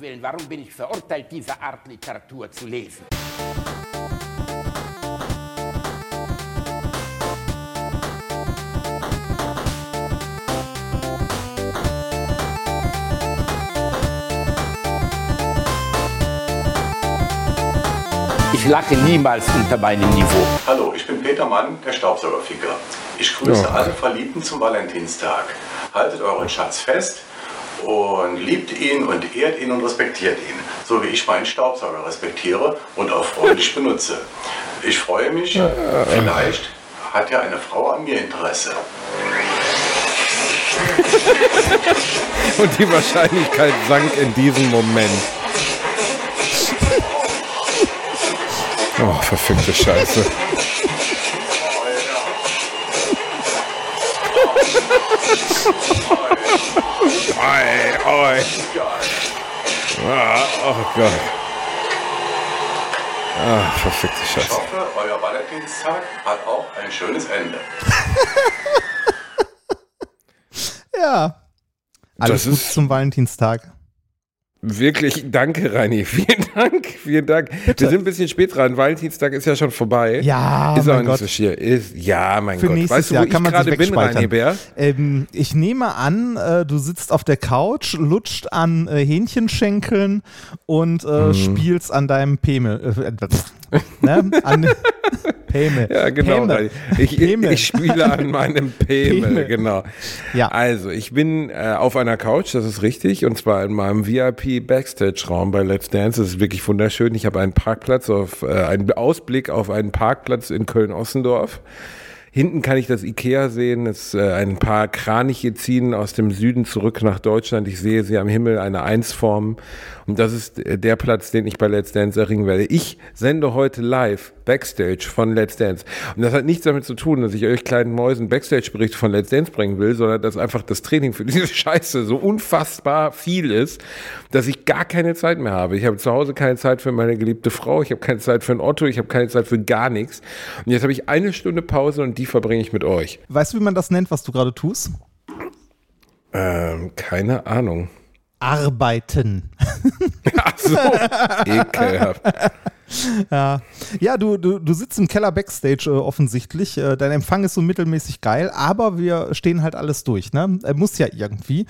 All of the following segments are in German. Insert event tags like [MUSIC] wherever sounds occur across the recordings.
Willen, warum bin ich verurteilt, diese Art Literatur zu lesen? Ich lache niemals unter meinem Niveau. Hallo, ich bin Peter Mann, der Staubsaugerficker. Ich grüße Ja. alle Verliebten zum Valentinstag. Haltet euren Schatz fest und liebt ihn und ehrt ihn und respektiert ihn, so wie ich meinen Staubsauger respektiere und auch freundlich benutze. Ich freue mich, vielleicht hat ja eine Frau an mir Interesse. [LAUGHS] Und die Wahrscheinlichkeit sank in diesem Moment. Oh, verfickte Scheiße. Oi. Ah, oh Gott. Ah, verfickte Ich Scheiße. hoffe, euer Valentinstag hat auch ein schönes Ende. [LAUGHS] Ja. Alles Das gut ist- zum Valentinstag. Wirklich, danke, Reini. [LAUGHS] Vielen Dank, vielen Dank. Wir sind ein bisschen spät dran. Valentinstag ist ja schon vorbei. Ja, ist mein auch nicht Gott. so schier. Ist, ja, mein Für Gott. nächstes Weißt du, Jahr ich kann man gerade bin, Reini. Bär? Ähm, ich nehme an, äh, du sitzt auf der Couch, lutscht an äh, Hähnchenschenkeln und äh, Mhm. spielst an deinem Pemel. Äh, ne? An Pemel. Ja, genau. Reini. Ich, Pemel. ich spiele an meinem Pemel, Pemel. genau. Ja. Also, ich bin äh, auf einer Couch, das ist richtig, und zwar in meinem VIP-Backstage-Raum bei Let's Dance. Das ist wirklich wunderschön. Ich habe einen Parkplatz auf, äh, einen Ausblick auf einen Parkplatz in Köln-Ossendorf. Hinten kann ich das Ikea sehen. Es, äh, ein paar Kraniche ziehen aus dem Süden zurück nach Deutschland. Ich sehe sie am Himmel, eine Eins-Form. Und das ist äh, der Platz, den ich bei Let's Dance erringen werde. Ich sende heute live Backstage von Let's Dance. Und das hat nichts damit zu tun, dass ich euch kleinen Mäusen Backstage-Berichte von Let's Dance bringen will, sondern dass einfach das Training für diese [LAUGHS] Scheiße so unfassbar viel ist, dass ich gar keine Zeit mehr habe. Ich habe zu Hause keine Zeit für meine geliebte Frau, ich habe keine Zeit für ein Otto, ich habe keine Zeit für gar nichts. Und jetzt habe ich eine Stunde Pause und die verbringe ich mit euch. Weißt du, wie man das nennt, was du gerade tust? Ähm, keine Ahnung. Arbeiten. [LAUGHS] Ach so, [LAUGHS] ekelhaft. [LAUGHS] Ja, ja du, du, du sitzt im Keller Backstage äh, offensichtlich. Äh, dein Empfang ist so mittelmäßig geil, aber wir stehen halt alles durch. Ne? Er muss ja irgendwie.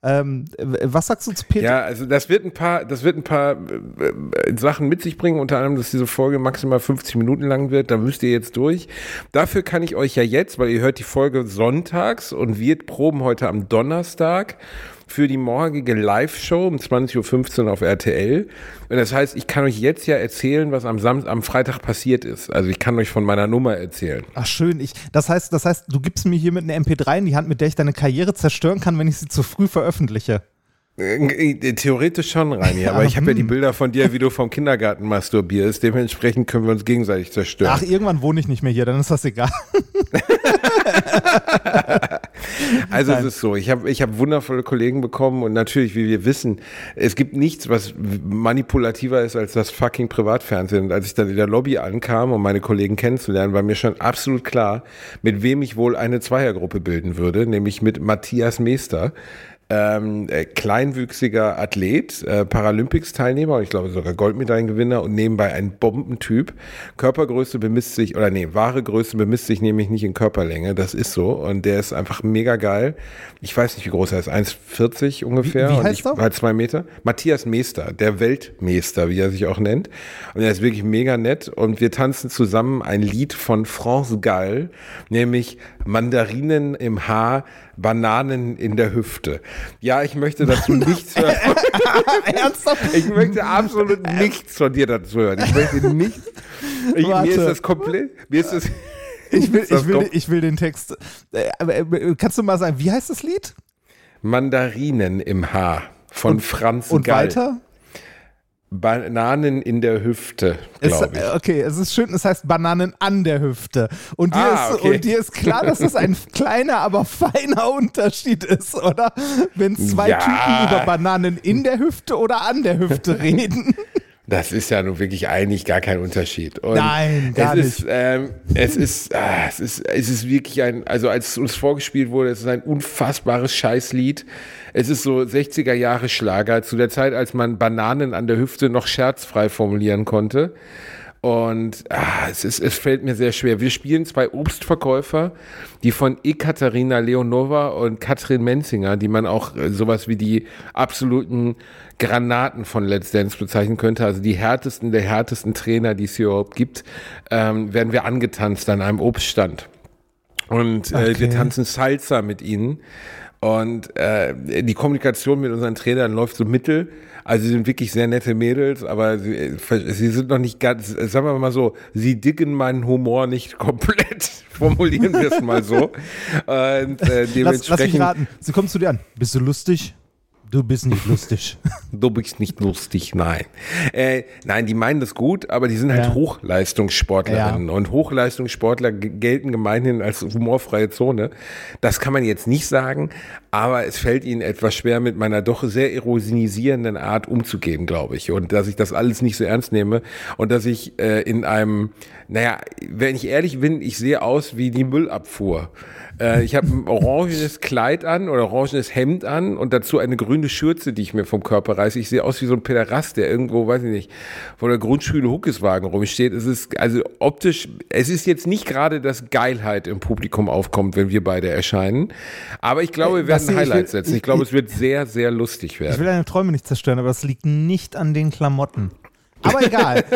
Ähm, was sagst du zu Peter? Ja, also das wird ein paar, das wird ein paar äh, äh, Sachen mit sich bringen, unter anderem, dass diese Folge maximal 50 Minuten lang wird, da müsst ihr jetzt durch. Dafür kann ich euch ja jetzt, weil ihr hört die Folge sonntags und wir proben heute am Donnerstag für die morgige Live-Show um 20.15 Uhr auf RTL. Und das heißt, ich kann euch jetzt ja erzählen, was am, Sam am Freitag passiert ist. Also ich kann euch von meiner Nummer erzählen. Ach schön, ich, das heißt, das heißt, du gibst mir hier mit einer MP3 in die Hand, mit der ich deine Karriere zerstören kann, wenn ich sie zu früh veröffentliche. Äh, Theoretisch schon, Reini, aber ich habe ja die Bilder von dir, wie du vom Kindergarten masturbierst. Dementsprechend können wir uns gegenseitig zerstören. Ach, irgendwann wohne ich nicht mehr hier, dann ist das egal. [LAUGHS] Also Nein. es ist so, ich habe ich hab wundervolle Kollegen bekommen und natürlich, wie wir wissen, es gibt nichts, was manipulativer ist als das fucking Privatfernsehen. Und als ich dann in der Lobby ankam, um meine Kollegen kennenzulernen, war mir schon absolut klar, mit wem ich wohl eine Zweiergruppe bilden würde, nämlich mit Matthias Meester. Ähm, äh, kleinwüchsiger Athlet, äh, Paralympics-Teilnehmer und ich glaube sogar Goldmedaillengewinner und nebenbei ein Bombentyp. Körpergröße bemisst sich, oder nee, wahre Größe bemisst sich nämlich nicht in Körperlänge, das ist so und der ist einfach mega geil. Ich weiß nicht, wie groß er ist, 1,40 ungefähr Wie- wie und heißt ich er? halt zwei Meter. Matthias Meester, der Weltmeister, wie er sich auch nennt und er ist wirklich mega nett und wir tanzen zusammen ein Lied von France Gall, nämlich Mandarinen im Haar, Bananen in der Hüfte. Ja, ich möchte dazu [LAUGHS] nichts hören. [LAUGHS] Ernsthaft? Ich möchte absolut nichts von dir dazu hören. Ich möchte nichts. Ich, mir ist das komplett. Mir [LAUGHS] ist das. Ich will, ich will, ich will den Text. Äh, äh, kannst du mal sagen, wie heißt das Lied? Mandarinen im Haar von Franz Und Gall. weiter? Bananen in der Hüfte, Es, glaube ich. äh, okay, es ist schön, es heißt Bananen an der Hüfte. Und dir, Ah, ist, okay. und dir ist klar, dass das ein [LAUGHS] kleiner, aber feiner Unterschied ist, oder? Wenn zwei Ja. Typen über Bananen in der Hüfte oder an der Hüfte [LAUGHS] reden. Das ist ja nun wirklich eigentlich gar kein Unterschied. Und Nein, gar es nicht. Ist, ähm, es, ist, ah, es ist, es ist wirklich ein, also als es uns vorgespielt wurde, es ist ein unfassbares Scheißlied. Es ist so 60er Jahre Schlager zu der Zeit, als man Bananen an der Hüfte noch scherzfrei formulieren konnte. Und ah, es, ist, es fällt mir sehr schwer. Wir spielen zwei Obstverkäufer, die von Ekaterina Leonova und Katrin Menzinger, die man auch äh, sowas wie die absoluten Granaten von Let's Dance bezeichnen könnte, also die härtesten der härtesten Trainer, die es hier überhaupt gibt, ähm, werden wir angetanzt an einem Obststand. Und äh, wir Okay. tanzen Salsa mit ihnen. Und äh, die Kommunikation mit unseren Trainern läuft so mittel. Also sie sind wirklich sehr nette Mädels, aber sie, äh, sie sind noch nicht ganz, sagen wir mal so, sie dicken meinen Humor nicht komplett. [LAUGHS] Formulieren wir es mal so. [LAUGHS] Und äh, Lass, lass mich dementsprechend, raten. Sie kommt zu dir an. Bist du lustig? Du bist nicht lustig. [LAUGHS] du bist nicht lustig, nein. Äh, nein, die meinen das gut, aber die sind halt Ja. Hochleistungssportlerinnen. Und Hochleistungssportler gelten gemeinhin als humorfreie Zone. Das kann man jetzt nicht sagen, aber es fällt ihnen etwas schwer, mit meiner doch sehr ironisierenden Art umzugehen, glaube ich. Und dass ich das alles nicht so ernst nehme und dass ich äh, in einem, naja, wenn ich ehrlich bin, ich sehe aus wie die Müllabfuhr. Äh, ich habe ein orangenes Kleid an oder orangenes Hemd an und dazu eine grüne Schürze, die ich mir vom Körper reiße. Ich sehe aus wie so ein Pederast, der irgendwo, weiß ich nicht, vor der Grundschule Huckeswagen rumsteht. Es ist also optisch, es ist jetzt nicht gerade, dass Geilheit im Publikum aufkommt, wenn wir beide erscheinen. Aber ich glaube, wir Äh, werden Basti, ich will- Highlights setzen. Ich ich- glaube, es wird sehr, sehr lustig Ich werden. will deine Träume nicht zerstören, aber das liegt nicht an den Klamotten. Aber egal. [LAUGHS]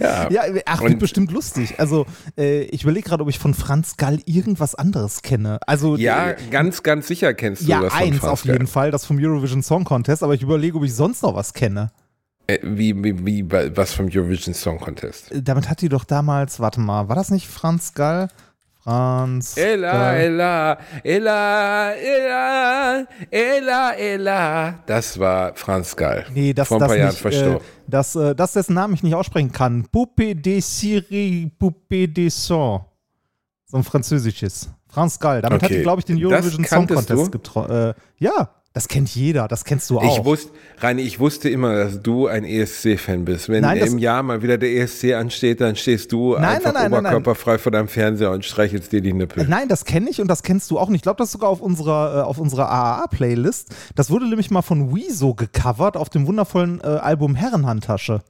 Ja. ja, ach, wird bestimmt lustig. Also, äh, ich überlege gerade, ob ich von Franz Gall irgendwas anderes kenne. Also, Ja, äh, ganz, ganz sicher kennst du ja, das von eins auf jeden. Fall, das vom Eurovision Song Contest, aber ich überlege, ob ich sonst noch was kenne. Äh, Wie, wie, wie, was vom Eurovision Song Contest? Äh, Damit hat die doch damals, warte mal, war das nicht Franz Gall? Franz. Ella, Gall. Ella, Ella, Ella, Ella, Ella. Das war Franz Gall. Nee, das, Vor ein das paar Jahren nicht. Äh, verstorben. das, äh, das dessen Namen ich nicht aussprechen kann. Poupée de Syrie, Poupée de Son. So ein französisches. Franz Gall. Damit hat Okay. die, glaube ich, den Eurovision Song Contest getroffen. Äh, ja, das kennt jeder. Das kennst du auch. Ich wusste, Reini, ich wusste immer, dass du ein ESC-Fan bist. Wenn Nein, im Jahr mal wieder der ESC ansteht, dann stehst du Nein, einfach nein, nein, oberkörperfrei vor deinem Fernseher und streichelst dir die Nippel. Nein, das kenne ich und das kennst du auch nicht. Ich glaube, das ist sogar auf unserer, äh, auf unserer AAA-Playlist. Das wurde nämlich mal von Wieso gecovert auf dem wundervollen äh, Album Herrenhandtasche.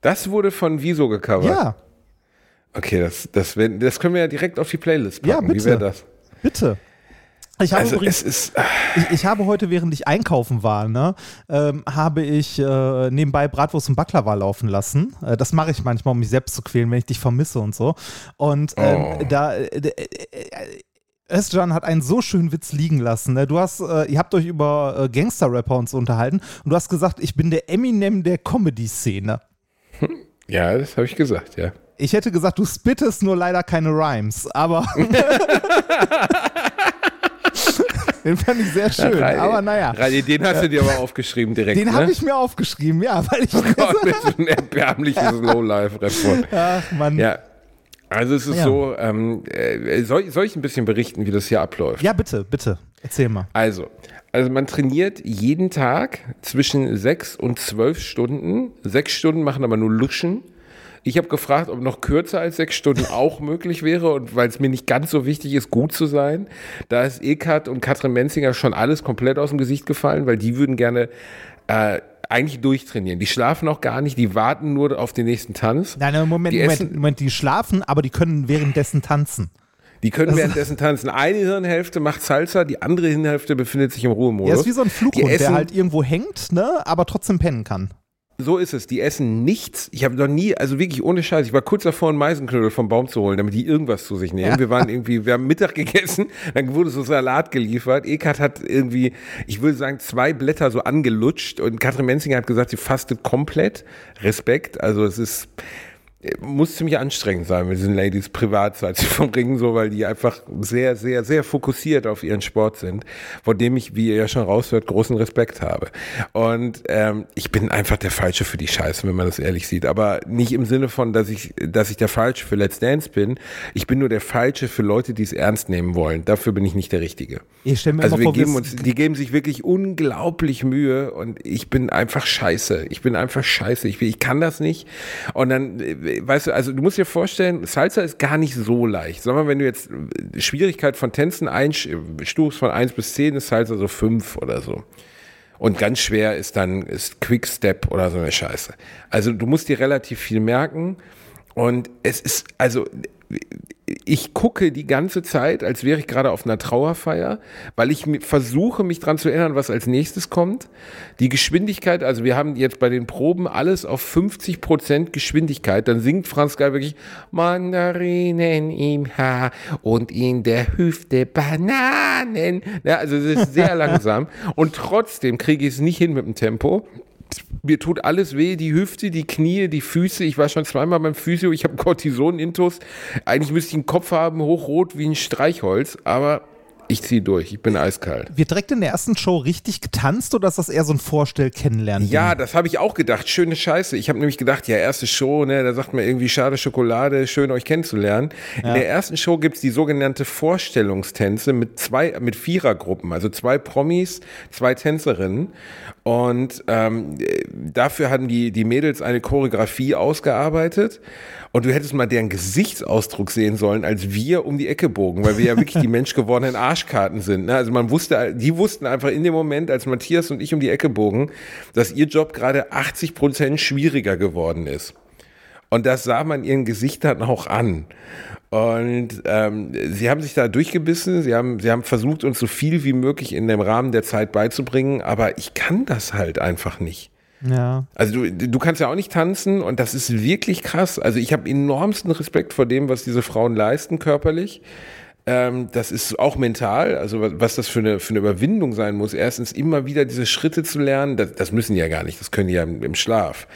Das wurde von Wieso gecovert. Ja, Okay, das, das, das können wir ja direkt auf die Playlist Ja, packen. Wie bitte. wäre das? bitte. Ich habe Also übrigens es ist, ah, Ich, ich habe heute, während ich einkaufen war, ne, ähm, habe ich äh, nebenbei Bratwurst und Baklava laufen lassen. Äh, das mache ich manchmal, um mich selbst zu quälen, wenn ich dich vermisse und so. Und ähm, Oh. da. Äh, äh, äh, Özcan hat einen so schönen Witz liegen lassen. Ne? Du hast, äh, ihr habt euch über äh, Gangster-Rapper und so unterhalten und du hast gesagt, ich bin der Eminem der Comedy-Szene. ja, das habe ich gesagt, ja. Ich hätte gesagt, du spittest nur leider keine Rhymes, aber. [LAUGHS] [LAUGHS] Den fand ich sehr schön, Reini, aber naja. Reini, den hast du dir aber aufgeschrieben direkt. Den ne? habe ich mir aufgeschrieben, ja, weil ich. [LAUGHS] Oh Gott, das ist ein erbärmliches [LAUGHS] Lowlife-Report. Ach Mann. Ja. Ja. Also es ist Ja. so, ähm, äh, soll, soll ich ein bisschen berichten, wie das hier abläuft? bitte, bitte. Erzähl mal. Also, also man trainiert jeden Tag zwischen sechs und zwölf Stunden. Sechs Stunden machen aber nur Luschen. Ich habe gefragt, ob noch kürzer als sechs Stunden auch möglich wäre und weil es mir nicht ganz so wichtig ist, gut zu sein. Da ist Ekat und Katrin Menzinger schon alles komplett aus dem Gesicht gefallen, weil die würden gerne äh, eigentlich durchtrainieren. Die schlafen auch gar nicht, die warten nur auf den nächsten Tanz. Nein, nein, Moment, Die Moment, Moment, die schlafen, aber die können währenddessen tanzen. Die können währenddessen tanzen. Eine Hirnhälfte macht Salsa, die andere Hirnhälfte befindet sich im Ruhemodus. Er ist wie so ein Flughund, der halt irgendwo hängt, ne, aber trotzdem pennen kann. So ist es. Die essen nichts. Ich habe noch nie, also wirklich ohne Scheiß, ich war kurz davor, einen Meisenknödel vom Baum zu holen, damit die irgendwas zu sich nehmen. Wir waren irgendwie, wir haben Mittag [LAUGHS] gegessen, dann wurde so Salat geliefert. Ekat hat irgendwie, ich würde sagen, zwei Blätter so angelutscht und Katrin Menzinger hat gesagt, sie fastet komplett. Respekt. Also es ist, muss ziemlich anstrengend sein mit diesen Ladies privat, seit sie vom Ringen so, weil die einfach sehr, sehr, sehr fokussiert auf ihren Sport sind, vor dem ich, wie ihr ja schon raushört, großen Respekt habe. Und ähm, ich bin einfach der Falsche für die Scheiße, wenn man das ehrlich sieht. Aber nicht im Sinne von, dass ich, dass ich der Falsche für Let's Dance bin. Ich bin nur der Falsche für Leute, die es ernst nehmen wollen. Dafür bin ich nicht der Richtige. Ich stell mir Also wir vor, geben uns, die geben sich wirklich unglaublich Mühe und ich bin einfach scheiße. Ich bin einfach scheiße. Ich, ich kann das nicht. Und dann, äh, weißt du, also du musst dir vorstellen, Salsa ist gar nicht so leicht. Sag mal, wenn du jetzt äh, Schwierigkeit von Tänzen einstufst von 1 bis 10, ist Salsa so 5 oder so. Und ganz schwer ist dann ist Quickstep oder so eine Scheiße. Also du musst dir relativ viel merken. Und es ist, also ich gucke die ganze Zeit, als wäre ich gerade auf einer Trauerfeier, weil ich versuche, mich dran zu erinnern, was als nächstes kommt. Die Geschwindigkeit, also wir haben jetzt bei den Proben alles auf 50 Prozent Geschwindigkeit. Dann singt Franz Geil wirklich Mandarinen im Haar und in der Hüfte Bananen. Ja, also es ist sehr [LAUGHS] langsam und trotzdem kriege ich es nicht hin mit dem Tempo mir tut alles weh, die Hüfte, die Knie, die Füße. Ich war schon zweimal beim Physio, ich habe Cortison-Intus. Eigentlich müsste ich einen Kopf haben, hochrot wie ein Streichholz, aber ich ziehe durch, ich bin eiskalt. wird direkt in der ersten Show richtig getanzt oder ist das eher so ein Vorstell-Kennenlernen? Ja, das habe ich auch gedacht. Schöne Scheiße. Ich habe nämlich gedacht, ja, erste Show, ne, da sagt man irgendwie schade Schokolade, schön euch kennenzulernen. In der ersten Show gibt's die sogenannte Vorstellungstänze mit zwei, mit Vierergruppen, also zwei Promis, zwei Tänzerinnen. Und ähm, dafür hatten die, die Mädels eine Choreografie ausgearbeitet. Und du hättest mal deren Gesichtsausdruck sehen sollen, als wir um die Ecke bogen, weil wir ja wirklich die [LAUGHS] menschgewordenen Arschkarten sind. Ne? Also man wusste, die wussten einfach in dem Moment, als Matthias und ich um die Ecke bogen, dass ihr Job gerade 80 Prozent schwieriger geworden ist. Und das sah man ihren Gesichtern auch an. Und ähm, sie haben sich da durchgebissen, sie haben, sie haben versucht, uns so viel wie möglich in dem Rahmen der Zeit beizubringen, aber ich kann das halt einfach nicht. Ja. Also du, du kannst ja auch nicht tanzen und das ist wirklich krass. Also ich habe enormsten Respekt vor dem, was diese Frauen leisten körperlich. Ähm, das ist auch mental, also was, was das für eine, für eine Überwindung sein muss. Erstens immer wieder diese Schritte zu lernen, das, das müssen die ja gar nicht, das können die ja im, im Schlaf.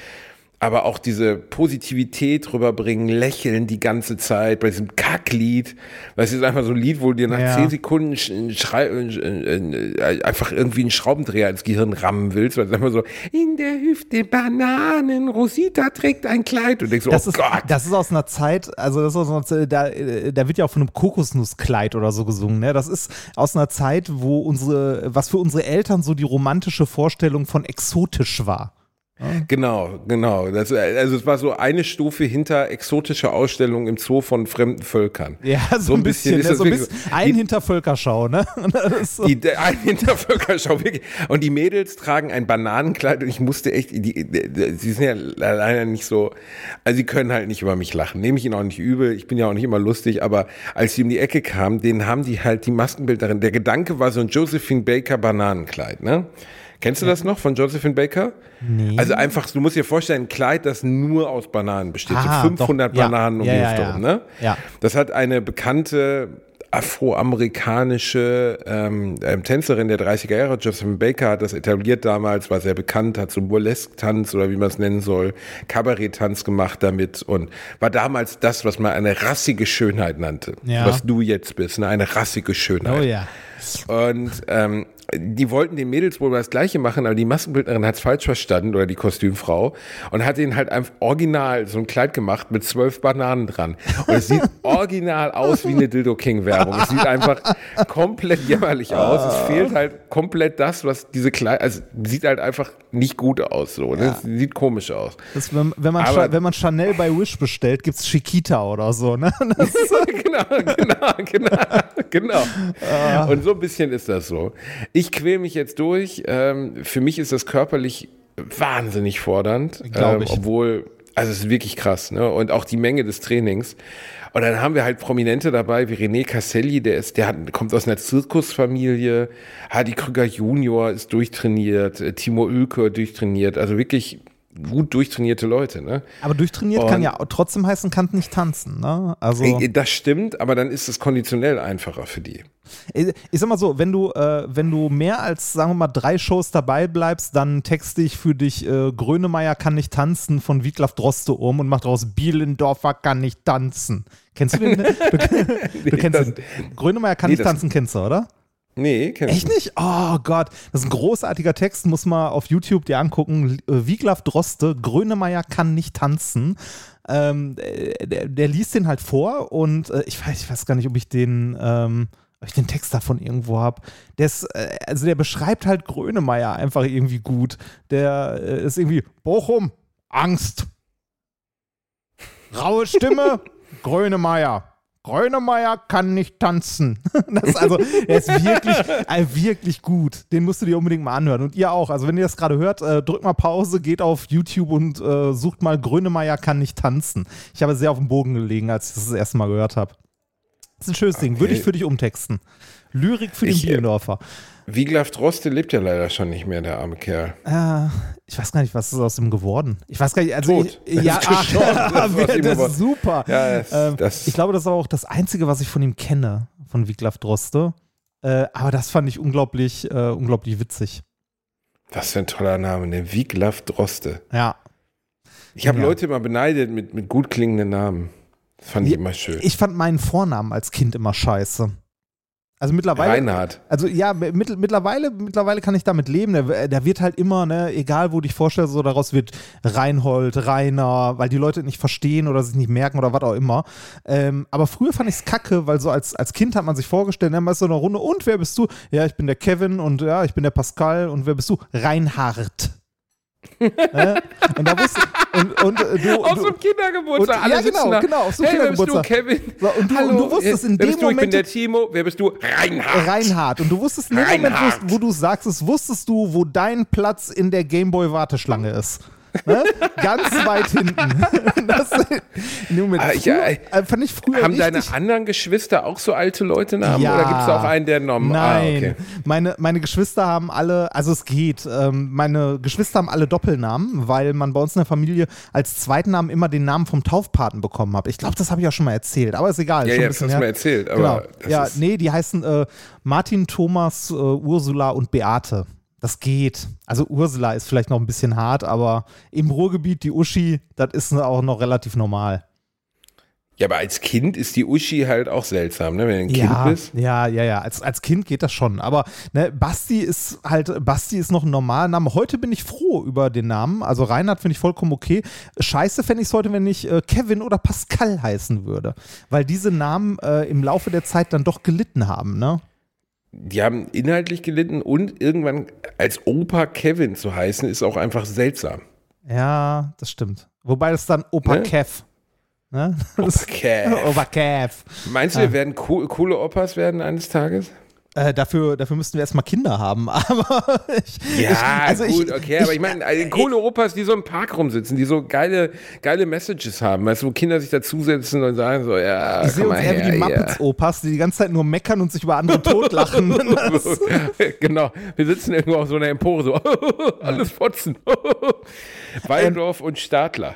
Aber auch diese Positivität rüberbringen, lächeln die ganze Zeit bei diesem Kacklied. Weißt du, ist einfach so ein Lied, wo du dir nach Ja. zehn Sekunden sch- ein Schrei, äh, äh, einfach irgendwie einen Schraubendreher ins Gehirn rammen willst. Weil es einfach so, in der Hüfte Bananen, Rosita trägt ein Kleid. Und denkst so, Das, oh ist, Gott. das ist aus einer Zeit, also das ist aus einer Zeit, da, äh, da wird ja auch von einem Kokosnusskleid oder so gesungen. Ne? Das ist aus einer Zeit, wo unsere, was für unsere Eltern so die romantische Vorstellung von exotisch war. Genau, genau. Das, also es war so eine Stufe hinter exotischer Ausstellung im Zoo von fremden Völkern. Ja, so, ein bisschen, ist ne? so ein bisschen ein hinter Völkerschau, ne? [LAUGHS] So. Die, ein Hintervölkerschau, wirklich. Und die Mädels tragen ein Bananenkleid und ich musste echt, die, die, sie sind ja leider nicht so, also sie können halt nicht über mich lachen. Nehme ich ihnen auch nicht übel, ich bin ja auch nicht immer lustig, aber als sie um die Ecke kamen, denen haben die halt die Maskenbildnerin, der Gedanke war so ein Josephine Baker Bananenkleid, ne? Kennst du das noch von Josephine Baker? Nee. Also einfach, du musst dir vorstellen, ein Kleid, das nur aus Bananen besteht. Ah, so 500 doch, ja. Bananen um Ja, die ja, Hüfte ja. ne? Ja. Das hat eine bekannte afroamerikanische ähm, ähm, Tänzerin der 30er Jahre, Josephine Baker, hat das etabliert damals, war sehr bekannt, hat so Burlesque-Tanz oder wie man es nennen soll, Kabarett-Tanz gemacht damit und war damals das, was man eine rassige Schönheit nannte. Ja. Was du jetzt bist, ne? eine rassige Schönheit. Oh ja. Und ähm, die wollten den Mädels wohl das Gleiche machen, aber die Maskenbildnerin hat es falsch verstanden oder die Kostümfrau und hat ihnen halt einfach original so ein Kleid gemacht mit zwölf Bananen dran. Und es sieht [LAUGHS] original aus wie eine Dildo King Werbung. Es sieht einfach komplett jämmerlich aus. Es fehlt halt komplett das, was diese Kleid, also sieht halt einfach nicht gut aus. So, ne? Es sieht komisch aus. Das, wenn, wenn, man Aber- wenn man Chanel bei Wish bestellt, gibt es Chiquita oder so, ne? [LAUGHS] [LAUGHS] Genau, genau, genau, genau. Ah. Und so ein bisschen ist das so. Ich quäle mich jetzt durch. Ähm, für mich ist das körperlich wahnsinnig fordernd. Glaub ähm, ich. Obwohl, also es ist wirklich krass, ne? Und auch die Menge des Trainings. Und dann haben wir halt Prominente dabei, wie René Casselli, der ist, der hat, kommt aus einer Zirkusfamilie. Hardy Krüger Junior ist durchtrainiert, äh, Timo Oelke durchtrainiert. Also wirklich gut durchtrainierte Leute, ne? Aber durchtrainiert Und- kann ja trotzdem heißen, kann nicht tanzen, ne? Also. Das stimmt, aber dann ist es konditionell einfacher für die. Ich sag mal so, wenn du, äh, wenn du mehr als, sagen wir mal, drei Shows dabei bleibst, dann texte ich für dich äh, Grönemeyer kann nicht tanzen von Wiglaf Droste um und mach daraus Bielendorfer kann nicht tanzen. Kennst du den? [LAUGHS] Du, du kennst das- den. Grönemeyer kann nee, nicht tanzen, kennst du, oder? Nee, kenn ich Echt nicht? Oh Gott, das ist ein großartiger Text, muss man auf YouTube dir angucken. Äh, Wiglaf Droste, Grönemeyer kann nicht tanzen. Ähm, äh, der, der liest den halt vor und äh, ich, weiß, ich weiß gar nicht, ob ich den, ähm, ob ich den Text davon irgendwo habe. Der äh, also der beschreibt halt Grönemeyer einfach irgendwie gut. Der äh, ist irgendwie Bochum, Angst. Raue Stimme, [LAUGHS] Grönemeyer. Grönemeyer kann nicht tanzen. [LAUGHS] Das ist also, er ist wirklich, [LAUGHS] äh, wirklich gut. Den musst du dir unbedingt mal anhören. Und ihr auch. Also, wenn ihr das gerade hört, äh, drückt mal Pause, geht auf YouTube und äh, sucht mal Grönemeyer kann nicht tanzen. Ich habe sehr auf dem Bogen gelegen, als ich das das erste Mal gehört habe. Das ist ein schönes Ding. Würde ich für dich umtexten. Lyrik für den Ich, äh, Bielendorfer. Wiglaf Droste lebt ja leider schon nicht mehr, der arme Kerl. Äh, ich weiß gar nicht, was ist aus ihm geworden. Ich weiß gar nicht, also Tot. Ich, ja, [LAUGHS] ist. [LAUGHS] Das ach, ist aus ihm das ist super. Ja, das- ähm, das- ich glaube, das ist aber auch das Einzige, was ich von ihm kenne, von Wiglaf Droste. Äh, aber das fand ich unglaublich, äh, unglaublich witzig. Was für ein toller Name, der Wiglaf Droste. Ja. Ich habe Ja. Leute immer beneidet mit, mit gut klingenden Namen. Das fand ich Ja, immer schön. Ich fand meinen Vornamen als Kind immer scheiße. Also mittlerweile. Reinhard. Also ja, mit, mittlerweile, mittlerweile kann ich damit leben. Der, der wird halt immer, ne, egal wo du dich vorstellst, so daraus wird Reinhold, Rainer, weil die Leute nicht verstehen oder sich nicht merken oder was auch immer. Ähm, aber früher fand ich es kacke, weil so als, als Kind hat man sich vorgestellt, ne, man ist so eine Runde, und wer bist du? Ja, ich bin der Kevin und ja, ich bin der Pascal und wer bist du? Reinhard. Ne? Und da wusste und, und äh, du, Auf so einem Kindergeburtstag. Und- ja, genau, da. genau, auf so einem hey, wer bist du, Kindergeburtstag. Kevin? So, und du- Hallo, und du wusstest in dem du? Ich bin Moment- der Timo. Wer bist du? Reinhard. Reinhard. Und du wusstest in dem Moment, Reinhard. wo, wo du sagst es, wusstest du, wo dein Platz in der Gameboy-Warteschlange ist. Ne? Ganz weit hinten. [LAUGHS] Das, Moment. Ah, ich- Früher, äh, fand ich früher Haben deine anderen Geschwister auch so alte Leute Namen? Ja. Oder gibt es auch einen, der Norm Nein, Ah, okay. meine, meine Geschwister haben alle, also es geht, ähm, meine Geschwister haben alle Doppelnamen, weil man bei uns in der Familie als Zweitnamen immer den Namen vom Taufpaten bekommen hat. Ich glaube, das habe ich auch schon mal erzählt, aber ist egal. Ja, ja, das hast du mal erzählt. Aber Genau. Ja, nee, die heißen äh, Martin, Thomas, äh, Ursula und Beate. Das geht. Also Ursula ist vielleicht noch ein bisschen hart, aber im Ruhrgebiet die Uschi, das ist auch noch relativ normal. ja, aber als Kind ist die Uschi halt auch seltsam, ne? wenn du ein ja, Kind bist. ja, ja, ja. Als, als Kind geht das schon. Aber ne, Basti ist halt, Basti ist noch ein normaler Name. Heute bin ich froh über den Namen. Also Reinhard finde ich vollkommen okay. Scheiße fände ich es heute, wenn ich äh, Kevin oder Pascal heißen würde. Weil diese Namen äh, im Laufe der Zeit dann doch gelitten haben, ne? Die haben inhaltlich gelitten und irgendwann als Opa Kevin zu heißen, ist auch einfach seltsam. Ja, das stimmt. Wobei das dann Opa Ne? Kev. Ne? [LAUGHS] Das- Kev. Opa Kev. Meinst du, wir werden co coole Opas werden eines Tages? Äh, dafür, dafür müssten wir erstmal Kinder haben. [LAUGHS] Aber ich, Ja, ich, also gut, ich, okay, aber ich meine, also coole Opas, die so im Park rumsitzen, die so geile, geile Messages haben, weißt du, wo Kinder sich dazusetzen und sagen so, ja, Ich sehe uns eher wie die. Muppets-Opas, die die ganze Zeit nur meckern und sich über andere totlachen. [LAUGHS] Das- genau, wir sitzen irgendwo auf so einer Empore, so, [LAUGHS] alles Fotzen. Waldorf und Stadler.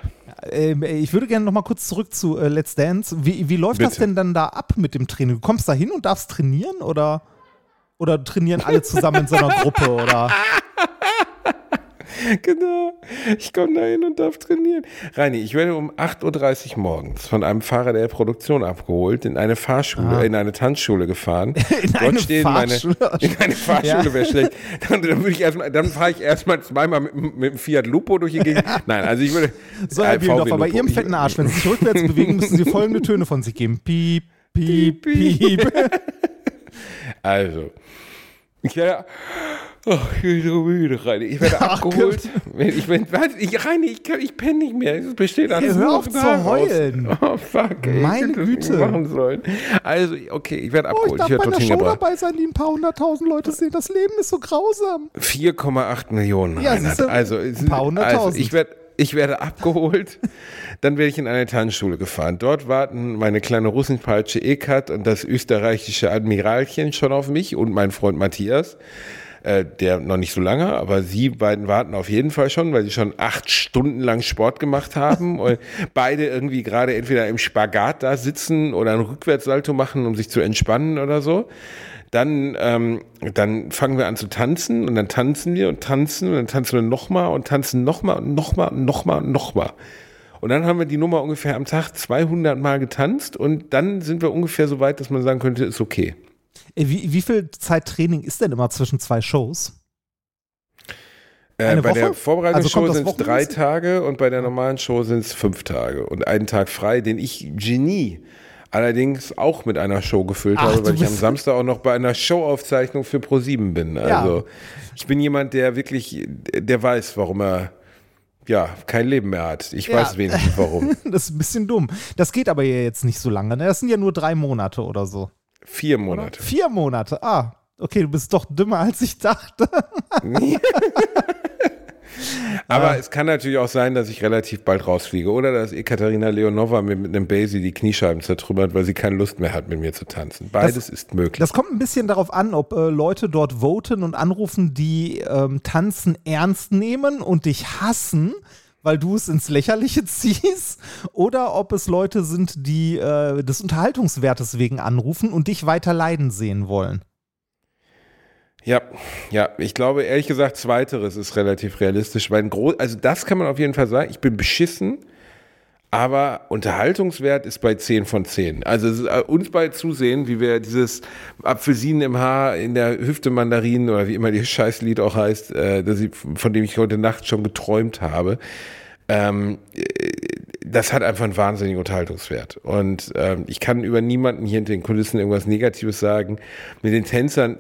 ähm, ich würde gerne noch mal kurz zurück zu äh, Let's Dance. Wie, wie läuft das Bitte. denn dann da ab mit dem Training? Du kommst da hin und darfst trainieren oder, oder trainieren alle zusammen in so einer Gruppe? Oder? [LAUGHS] Genau, ich komme da hin und darf trainieren. Reini, ich werde um 8.30 Uhr morgens von einem Fahrer der Produktion abgeholt, in eine Fahrschule, in eine Tanzschule gefahren. Ah. [LAUGHS] In eine Fahrschule? meine, [LAUGHS] in eine Fahrschule Ja. wäre schlecht. Dann, dann, ich erstmal, dann fahre ich erstmal zweimal mit, mit dem Fiat Lupo durch die Gegend. Nein, also ich würde. So, äh, Herr Bielendorfer, VW bei. Ihrem fetten Arsch, wenn Sie sich rückwärts bewegen, müssen Sie folgende Töne von sich geben. Piep, piep, piep. Also, ich werde. Oh, ich bin so müde, Reini. Ich werde [LAUGHS] abgeholt. Wenn ich, wenn, was, ich, Reini, ich, kann, ich penne nicht mehr. Es besteht alles hör auf zu heulen. [LAUGHS] Oh, fuck, ey. Meine Güte. machen sollen. Also, okay, ich werde Oh, ich abgeholt. darf ich bei dorthin Show gebracht. dabei sein, die ein paar hunderttausend Leute sehen. Das Leben ist so grausam. 4,8 Millionen, Ja, Reinhard. Also, ein paar hunderttausend. also ich werde ich werde abgeholt, dann werde ich in eine Tanzschule gefahren. Dort warten meine kleine Russenpeitsche Ekat und das österreichische Admiralchen schon auf mich und mein Freund Matthias. Äh, der noch nicht so lange, aber sie beiden warten auf jeden Fall schon, weil sie schon acht Stunden lang Sport gemacht haben [LAUGHS] und beide irgendwie gerade entweder im Spagat da sitzen oder ein Rückwärtssalto machen, um sich zu entspannen oder so. Dann, ähm, dann fangen wir an zu tanzen und dann tanzen wir und tanzen und dann tanzen wir nochmal und tanzen nochmal und nochmal und nochmal und nochmal. Und dann haben wir die Nummer ungefähr am Tag 200 Mal getanzt und dann sind wir ungefähr so weit, dass man sagen könnte, ist okay. Wie, wie viel Zeit Training ist denn immer zwischen zwei Shows? Äh, bei Woche? der Vorbereitungsshow also sind es drei Tage und bei der normalen Show sind es fünf Tage und einen Tag frei, den ich Genie allerdings auch mit einer Show gefüllt Ach, habe, weil ich am Samstag auch noch bei einer Showaufzeichnung für Pro7 bin. Also ja. ich bin jemand, der wirklich, der weiß, warum er ja, kein Leben mehr hat. Ich ja. weiß wenigstens warum. [LAUGHS] das ist ein bisschen dumm. Das geht aber ja jetzt nicht so lange. Ne? Das sind ja nur drei Monate oder so. Vier Monate. Oder? Vier Monate. Ah, okay, du bist doch dümmer, als ich dachte. [LAUGHS] Aber es kann natürlich auch sein, dass ich relativ bald rausfliege oder dass Ekaterina Leonova mir mit einem Basie die Kniescheiben zertrümmert, weil sie keine Lust mehr hat, mit mir zu tanzen. Beides das, ist möglich. Das kommt ein bisschen darauf an, ob äh, Leute dort voten und anrufen, die ähm, Tanzen ernst nehmen und dich hassen weil du es ins Lächerliche [LAUGHS] ziehst, oder ob es Leute sind, die äh, des Unterhaltungswertes wegen anrufen und dich weiter leiden sehen wollen. Ja, ja, ich glaube ehrlich gesagt, zweiteres ist relativ realistisch, weil ein groß, also das kann man auf jeden Fall sagen. Ich bin beschissen, aber Unterhaltungswert ist bei 10 von 10. Also äh, uns bei zusehen, wie wir dieses Apfelsinen im Haar in der Hüfte Mandarinen oder wie immer die Scheißlied auch heißt, äh, von dem ich heute Nacht schon geträumt habe. Ähm, äh, das hat einfach einen wahnsinnigen Unterhaltungswert. Und ähm, ich kann über niemanden hier hinter den Kulissen irgendwas Negatives sagen. Mit den Tänzern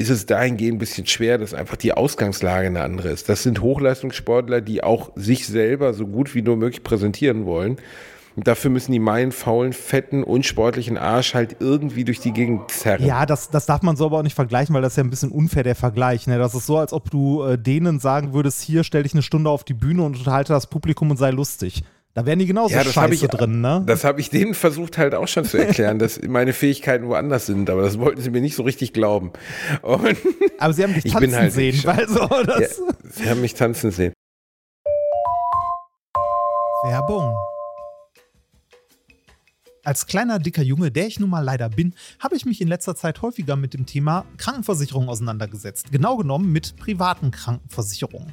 ist es dahingehend ein bisschen schwer, dass einfach die Ausgangslage eine andere ist. Das sind Hochleistungssportler, die auch sich selber so gut wie nur möglich präsentieren wollen. Und dafür müssen die meinen faulen, fetten, unsportlichen Arsch halt irgendwie durch die Gegend zerren. Ja, das, das darf man so aber auch nicht vergleichen, weil das ist ja ein bisschen unfair, der Vergleich. Ne? Das ist so, als ob du äh, denen sagen würdest, hier stell dich eine Stunde auf die Bühne und unterhalte das Publikum und sei lustig. Da wären die genauso ja, scheiße ich, drin, ne? Das habe ich denen versucht halt auch schon zu erklären, dass meine Fähigkeiten woanders sind, aber das wollten sie mir nicht so richtig glauben. Und [LAUGHS] aber sie haben dich tanzen halt sehen, weil so [LAUGHS] das ja, Sie haben mich tanzen sehen. Werbung. Als kleiner, dicker Junge, der ich nun mal leider bin, habe ich mich in letzter Zeit häufiger mit dem Thema Krankenversicherung auseinandergesetzt. Genau genommen mit privaten Krankenversicherungen.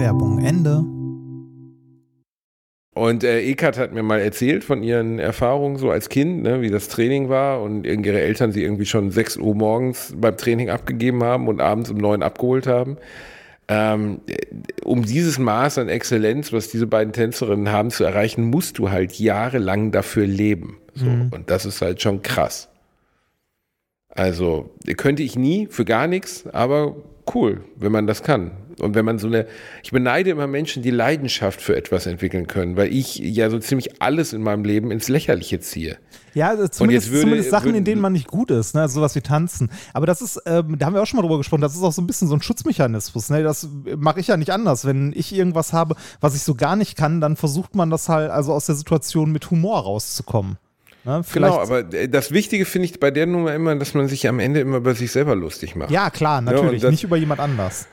Werbung Ende. Und äh, Ekat hat mir mal erzählt von ihren Erfahrungen so als Kind, ne, wie das Training war und ihre Eltern sie irgendwie schon 6 Uhr morgens beim Training abgegeben haben und abends um 9 abgeholt haben. Ähm, um dieses Maß an Exzellenz, was diese beiden Tänzerinnen haben, zu erreichen, musst du halt jahrelang dafür leben. So. Mhm. Und das ist halt schon krass. Also könnte ich nie für gar nichts, aber cool, wenn man das kann. Und wenn man so eine, ich beneide immer Menschen, die Leidenschaft für etwas entwickeln können, weil ich ja so ziemlich alles in meinem Leben ins Lächerliche ziehe. Ja, also zumindest, würde, zumindest Sachen, würde, in denen man nicht gut ist, ne? sowas wie Tanzen. Aber das ist, ähm, da haben wir auch schon mal drüber gesprochen, das ist auch so ein bisschen so ein Schutzmechanismus. Ne? Das mache ich ja nicht anders. Wenn ich irgendwas habe, was ich so gar nicht kann, dann versucht man das halt also aus der Situation mit Humor rauszukommen. Ne? Genau, aber das Wichtige finde ich bei der Nummer immer, dass man sich am Ende immer über sich selber lustig macht. Ja, klar, natürlich, ja, nicht über jemand anders.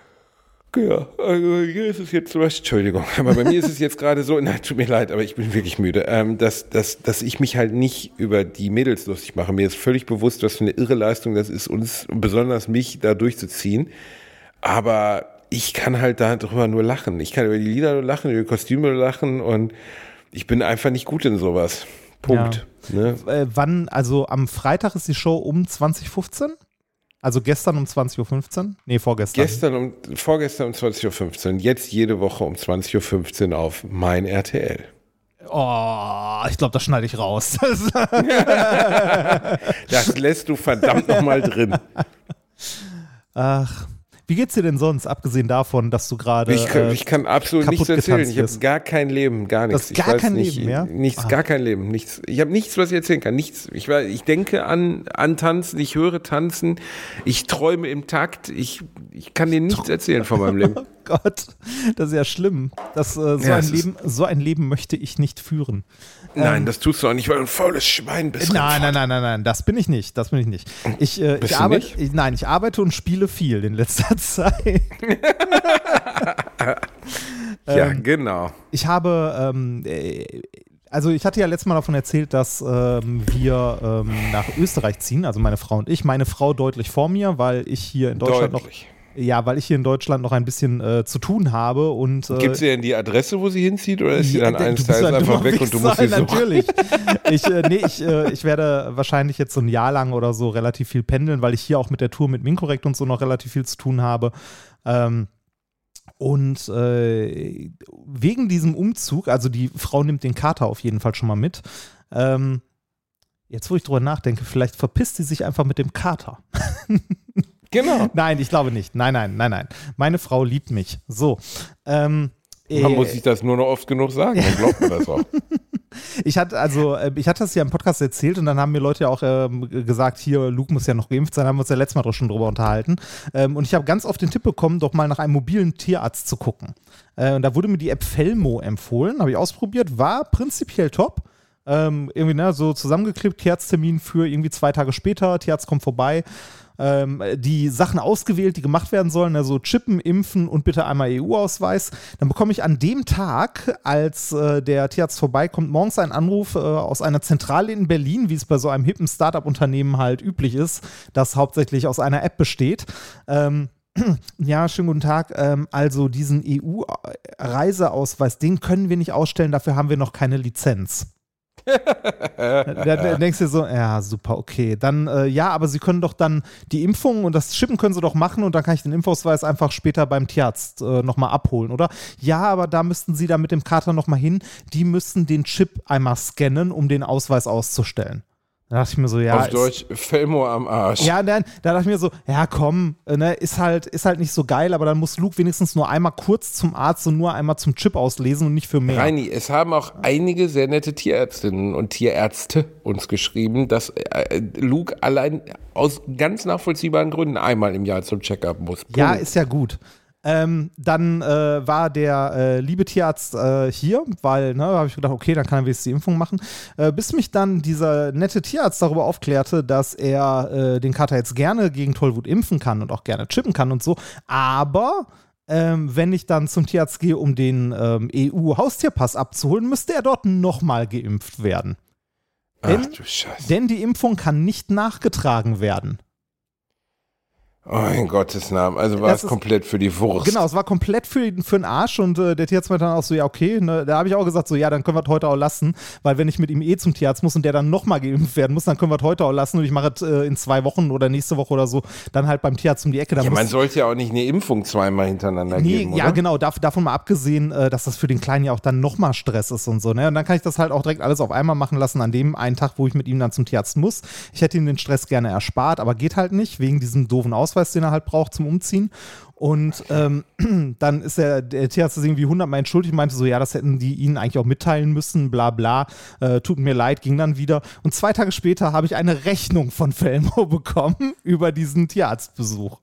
Ja, also hier ist es jetzt Entschuldigung, [LAUGHS] aber bei mir ist es jetzt gerade so, [LAUGHS] nein, tut mir leid, aber ich bin wirklich müde, ähm, dass, dass, dass ich mich halt nicht über die Mädels lustig mache. Mir ist völlig bewusst, was für eine irre Leistung das ist, uns, besonders mich, da durchzuziehen. Aber ich kann halt darüber nur lachen. Ich kann über die Lieder nur lachen, über die Kostüme nur lachen und ich bin einfach nicht gut in sowas. Punkt. Ja. Ne? Äh, wann, also am Freitag ist die Show um 2015? Also gestern um 20.15 Uhr? Nee, vorgestern. Gestern um, vorgestern um 20.15 Uhr. Jetzt jede Woche um 20.15 Uhr auf mein RTL. Oh, ich glaube, das schneide ich raus. [LAUGHS] [LAUGHS] das lässt du verdammt nochmal drin. Ach, wie geht's dir denn sonst, abgesehen davon, dass du gerade. Ich, kann, äh, ich kann absolut nichts erzählen. Ich habe gar kein Leben, gar nichts. Das gar kein nicht, Leben, ja? Nichts, ah. gar kein Leben. Nichts. Ich habe nichts, was ich erzählen kann. Nichts. Ich, ich denke an, an Tanzen, ich höre Tanzen, ich träume im Takt. Ich, ich kann dir nichts erzähhlen von meinem Leben. [LAUGHS] Oh Gott, das ist ja schlimm. Das, äh, so, ja, ein Leben, so ein Leben möchte ich nicht führen. Nein, ähm, das tust du auch nicht, weil du ein faules Schwein bist. Nein, nein, nein, nein, nein, das bin ich nicht. Das bin ich nicht. Ich, äh, ich arbeite, ich, nein, ich arbeite und spiele viel in letzter [LAUGHS] Zeit. [LAUGHS] ja, ähm, genau. Ich habe, ähm, äh, also ich hatte ja letztes Mal davon erzählt, dass ähm, wir ähm, nach Österreich ziehen, also meine Frau und ich. Meine Frau deutlich vor mir, weil ich hier in Deutschland deutlich. Ja, weil ich hier in Deutschland noch ein bisschen äh, zu tun habe und. Äh, Gibt sie denn die Adresse, wo sie hinzieht, oder ist sie dann eines Tages einfach weg und du musst sie suchen? Natürlich. [LAUGHS] ich, äh, nee, ich, äh, ich werde wahrscheinlich jetzt so ein Jahr lang oder so relativ viel pendeln, weil ich hier auch mit der Tour mit Minkorrekt und so noch relativ viel zu tun habe. Ähm, und äh, wegen diesem Umzug, also die Frau nimmt den Kater auf jeden Fall schon mal mit. Ähm, jetzt, wo ich drüber nachdenke, vielleicht verpisst sie sich einfach mit dem Kater. [LAUGHS] Genau. [LAUGHS] Nein, ich glaube nicht. Nein, nein, nein, nein. Meine Frau liebt mich. So. Ähm, man äh, muss sich das nur noch oft genug sagen, dann glaubt man das auch. [LAUGHS] ich hatte also, äh, ich hatte das ja im Podcast erzählt und dann haben mir Leute ja auch ähm, gesagt, hier, Luke muss ja noch geimpft sein, haben wir uns ja letztes Mal schon drüber unterhalten. Ähm, und ich habe ganz oft den Tipp bekommen, doch mal nach einem mobilen Tierarzt zu gucken. Äh, und da wurde mir die App Felmo empfohlen, habe ich ausprobiert, war prinzipiell top. Ähm, irgendwie, ne, so zusammengeklebt, Tierarzttermin für irgendwie zwei Tage später, Tierarzt kommt vorbei ähm, die Sachen ausgewählt, die gemacht werden sollen, also Chippen, Impfen und bitte einmal EU-Ausweis. Dann bekomme ich an dem Tag, als äh, der Tierarzt vorbeikommt, morgens einen Anruf äh, aus einer Zentrale in Berlin, wie es bei so einem hippen Startup-Unternehmen halt üblich ist, das hauptsächlich aus einer App besteht. Ähm, [CLEARS THROAT] ja, schönen guten Tag. Ähm, also diesen EU-Reiseausweis, den können wir nicht ausstellen, dafür haben wir noch keine Lizenz [LAUGHS] da, denkst du so, ja, super, okay. Dann, äh, ja, aber sie können doch dann die Impfung und das Chippen können sie doch machen und dann kann ich den Impfausweis einfach später beim Tierarzt äh, nochmal abholen, oder? Ja, aber da müssten sie dann mit dem Kater nochmal hin. Die müssten den Chip einmal scannen, um den Ausweis auszustellen. Da dachte ich mir so, ja. Auf Deutsch, Felmo am Arsch. Ja, dann, da dachte ich mir so, ja, komm, äh, ne, ist halt, ist halt nicht so geil, aber dann muss Luke wenigstens nur einmal kurz zum Arzt und nur einmal zum Chip auslesen und nicht für mehr. Reini, es haben auch einige sehr nette Tierärztinnen und Tierärzte uns geschrieben, dass äh, Luke allein aus ganz nachvollziehbaren Gründen einmal im Jahr zum Checkup muss. Punkt. Ja, ist ja gut. Ähm, dann äh, war der äh, liebe Tierarzt äh, hier, weil, ne, habe ich gedacht, okay, dann kann er wenigstens die Impfung machen. Äh, bis mich dann dieser nette Tierarzt darüber aufklärte, dass er äh, den Kater jetzt gerne gegen Tollwut impfen kann und auch gerne chippen kann und so, aber ähm, wenn ich dann zum Tierarzt gehe, um den ähm, EU-Haustierpass abzuholen, müsste er dort nochmal geimpft werden. Denn, Ach du Scheiße. Denn die Impfung kann nicht nachgetragen werden. Oh, in Gottes Namen. Also war das es ist, komplett für die Wurst. Genau, es war komplett für, für den Arsch und äh, der Tierarzt meinte dann auch so, ja, okay, ne, da habe ich auch gesagt, so, ja, dann können wir es heute auch lassen, weil wenn ich mit ihm eh zum Tierarzt muss und der dann nochmal geimpft werden muss, dann können wir es heute auch lassen und ich mache es äh, in zwei Wochen oder nächste Woche oder so, dann halt beim Tierarzt um die Ecke. ja, man sollte ja auch nicht eine Impfung zweimal hintereinander nee, geben, oder? Ja, genau, dav davon mal abgesehen, äh, dass das für den Kleinen ja auch dann nochmal Stress ist und so, ne, und dann kann ich das halt auch direkt alles auf einmal machen lassen an dem einen Tag, wo ich mit ihm dann zum Tierarzt muss. Ich hätte ihm den Stress gerne erspart, aber geht halt nicht, wegen diesem doofen Ausweis, den er halt braucht zum Umziehen. Und ähm, [CLEARS THROAT] dann ist der, der Tierarzt irgendwie hundertmal entschuldigt, meinte so, ja, das hätten die ihnen eigentlich auch mitteilen müssen, bla bla, äh, tut mir leid, ging dann wieder. Und zwei Tage später habe ich eine Rechnung von Felmo [LAUGHS] bekommen über diesen Tierarztbesuch.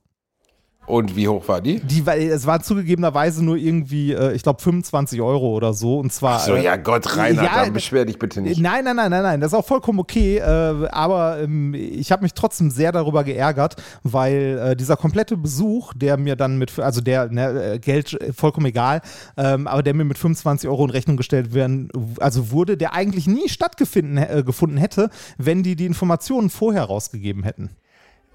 Und wie hoch war die? Die, weil es war zugegebenerweise nur irgendwie, äh, ich glaube, 25 Euro oder so. Und zwar. So, äh, ja Gott, Reinhard, ja, dann beschwer dich bitte nicht. Nein, nein, nein, nein, nein. Das ist auch vollkommen okay. Äh, aber ähm, ich habe mich trotzdem sehr darüber geärgert, weil äh, dieser komplette Besuch, der mir dann mit, also der ne, äh, Geld äh, vollkommen egal, ähm, aber der mir mit 25 Euro in Rechnung gestellt werden, also wurde, der eigentlich nie stattgefunden gefunden hätte, wenn die die Informationen vorher rausgegeben hätten.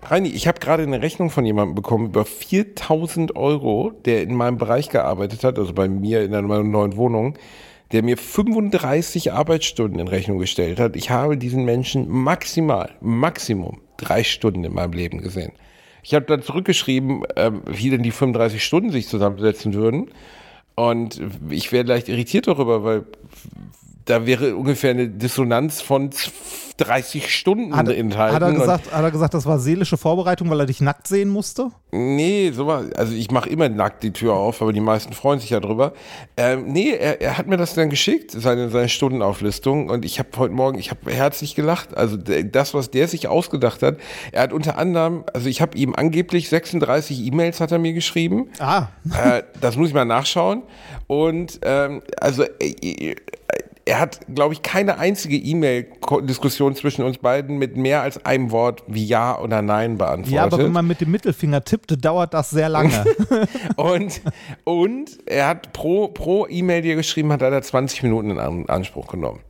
Reini, ich habe gerade eine Rechnung von jemandem bekommen über 4000 Euro, der in meinem Bereich gearbeitet hat, also bei mir in einer neuen Wohnung, der mir 35 Arbeitsstunden in Rechnung gestellt hat. Ich habe diesen Menschen maximal, Maximum drei Stunden in meinem Leben gesehen. Ich habe dann zurückgeschrieben, äh, wie denn die 35 Stunden sich zusammensetzen würden. Und ich wäre leicht irritiert darüber, weil da wäre ungefähr eine Dissonanz von 30 Stunden Hat, enthalten. hat, er gesagt, hat er gesagt, das war seelische Vorbereitung, weil er dich nackt sehen musste? Nee, so war, also ich mache immer nackt die Tür auf, aber die meisten freuen sich ja drüber. Ähm, nee, er, er hat mir das dann geschickt, seine, seine Stundenauflistung und ich habe heute Morgen, ich habe herzlich gelacht. Also das, was der sich ausgedacht hat, er hat unter anderem, also ich habe ihm angeblich 36 E-Mails hat er mir geschrieben. Ah, äh, das muss ich mal nachschauen. Und ähm, also äh, er hat, glaube ich, keine einzige E-Mail-Diskussion zwischen uns beiden mit mehr als einem Wort wie Ja oder Nein beantwortet. ja, aber wenn man mit dem Mittelfinger tippt, dauert das sehr lange. [LAUGHS] und, und er hat pro, pro E-Mail, die er geschrieben hat, hat er 20 Minuten in An- Anspruch genommen.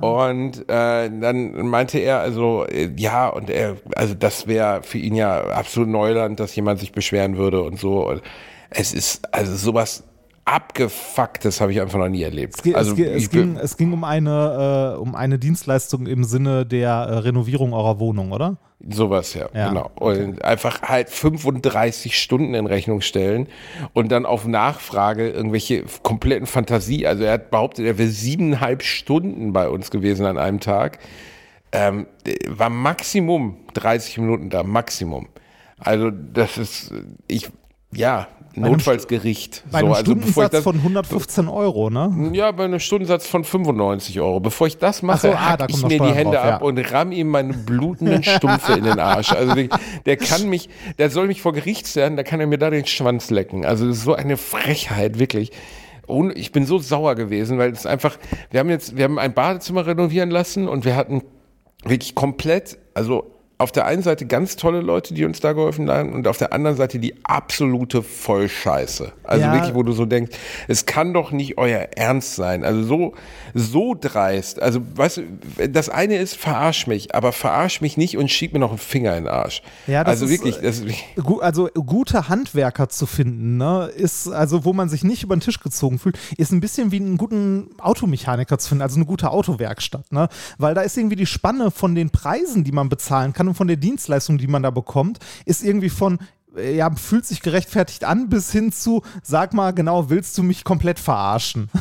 Und äh, dann meinte er also, äh, ja, und er, also das wäre für ihn ja absolut Neuland, dass jemand sich beschweren würde und so. Und es ist, also sowas abgefucktes habe ich einfach noch nie erlebt. Es, also es, es, ging, es ging um eine, äh, um eine Dienstleistung im Sinne der äh, Renovierung eurer Wohnung, oder? Sowas, ja, Ja, genau. Und einfach halt 35 Stunden in Rechnung stellen und dann auf Nachfrage irgendwelche kompletten Fantasie. Also er hat behauptet, er wäre siebeneinhalb Stunden bei uns gewesen an einem Tag. Ähm, war Maximum 30 Minuten da, Maximum. Also das ist, ich, ja, Notfallsgericht. Bei so, einem also bevor ich Stundensatz das, von 115 Euro, ne? ja, bei einem Stundensatz von 95 Euro. Bevor ich das mache, Ach so, ah, da ich mir die Hände drauf, ja. ab und ramm ihm meine blutenden Stumpfe in den Arsch. Also wirklich, der kann mich, der soll mich vor Gericht stellen, da kann er mir da den Schwanz lecken. Also das ist so eine Frechheit, wirklich. Und ich bin so sauer gewesen, weil es einfach, wir haben jetzt, wir haben ein Badezimmer renovieren lassen und wir hatten wirklich komplett, also auf der einen Seite ganz tolle Leute, die uns da geholfen haben und auf der anderen Seite die absolute Vollscheiße. Also Ja. wirklich, wo du so denkst, es kann doch nicht euer Ernst sein. Also so, so dreist. Also weißt du, das eine ist, verarsch mich, aber verarsch mich nicht und schieb mir noch einen Finger in den Arsch. Ja, das also ist, wirklich, äh, das Gu- Also gute Handwerker zu finden, ne, ist, also wo man sich nicht über den Tisch gezogen fühlt, ist ein bisschen wie einen guten Automechaniker zu finden, also eine gute Autowerkstatt, ne? Weil da ist irgendwie die Spanne von den Preisen, die man bezahlen kann und von der Dienstleistung, die man da bekommt, ist irgendwie von äh, ja, fühlt sich gerechtfertigt an, bis hin zu, sag mal genau, willst du mich komplett verarschen? [LAUGHS]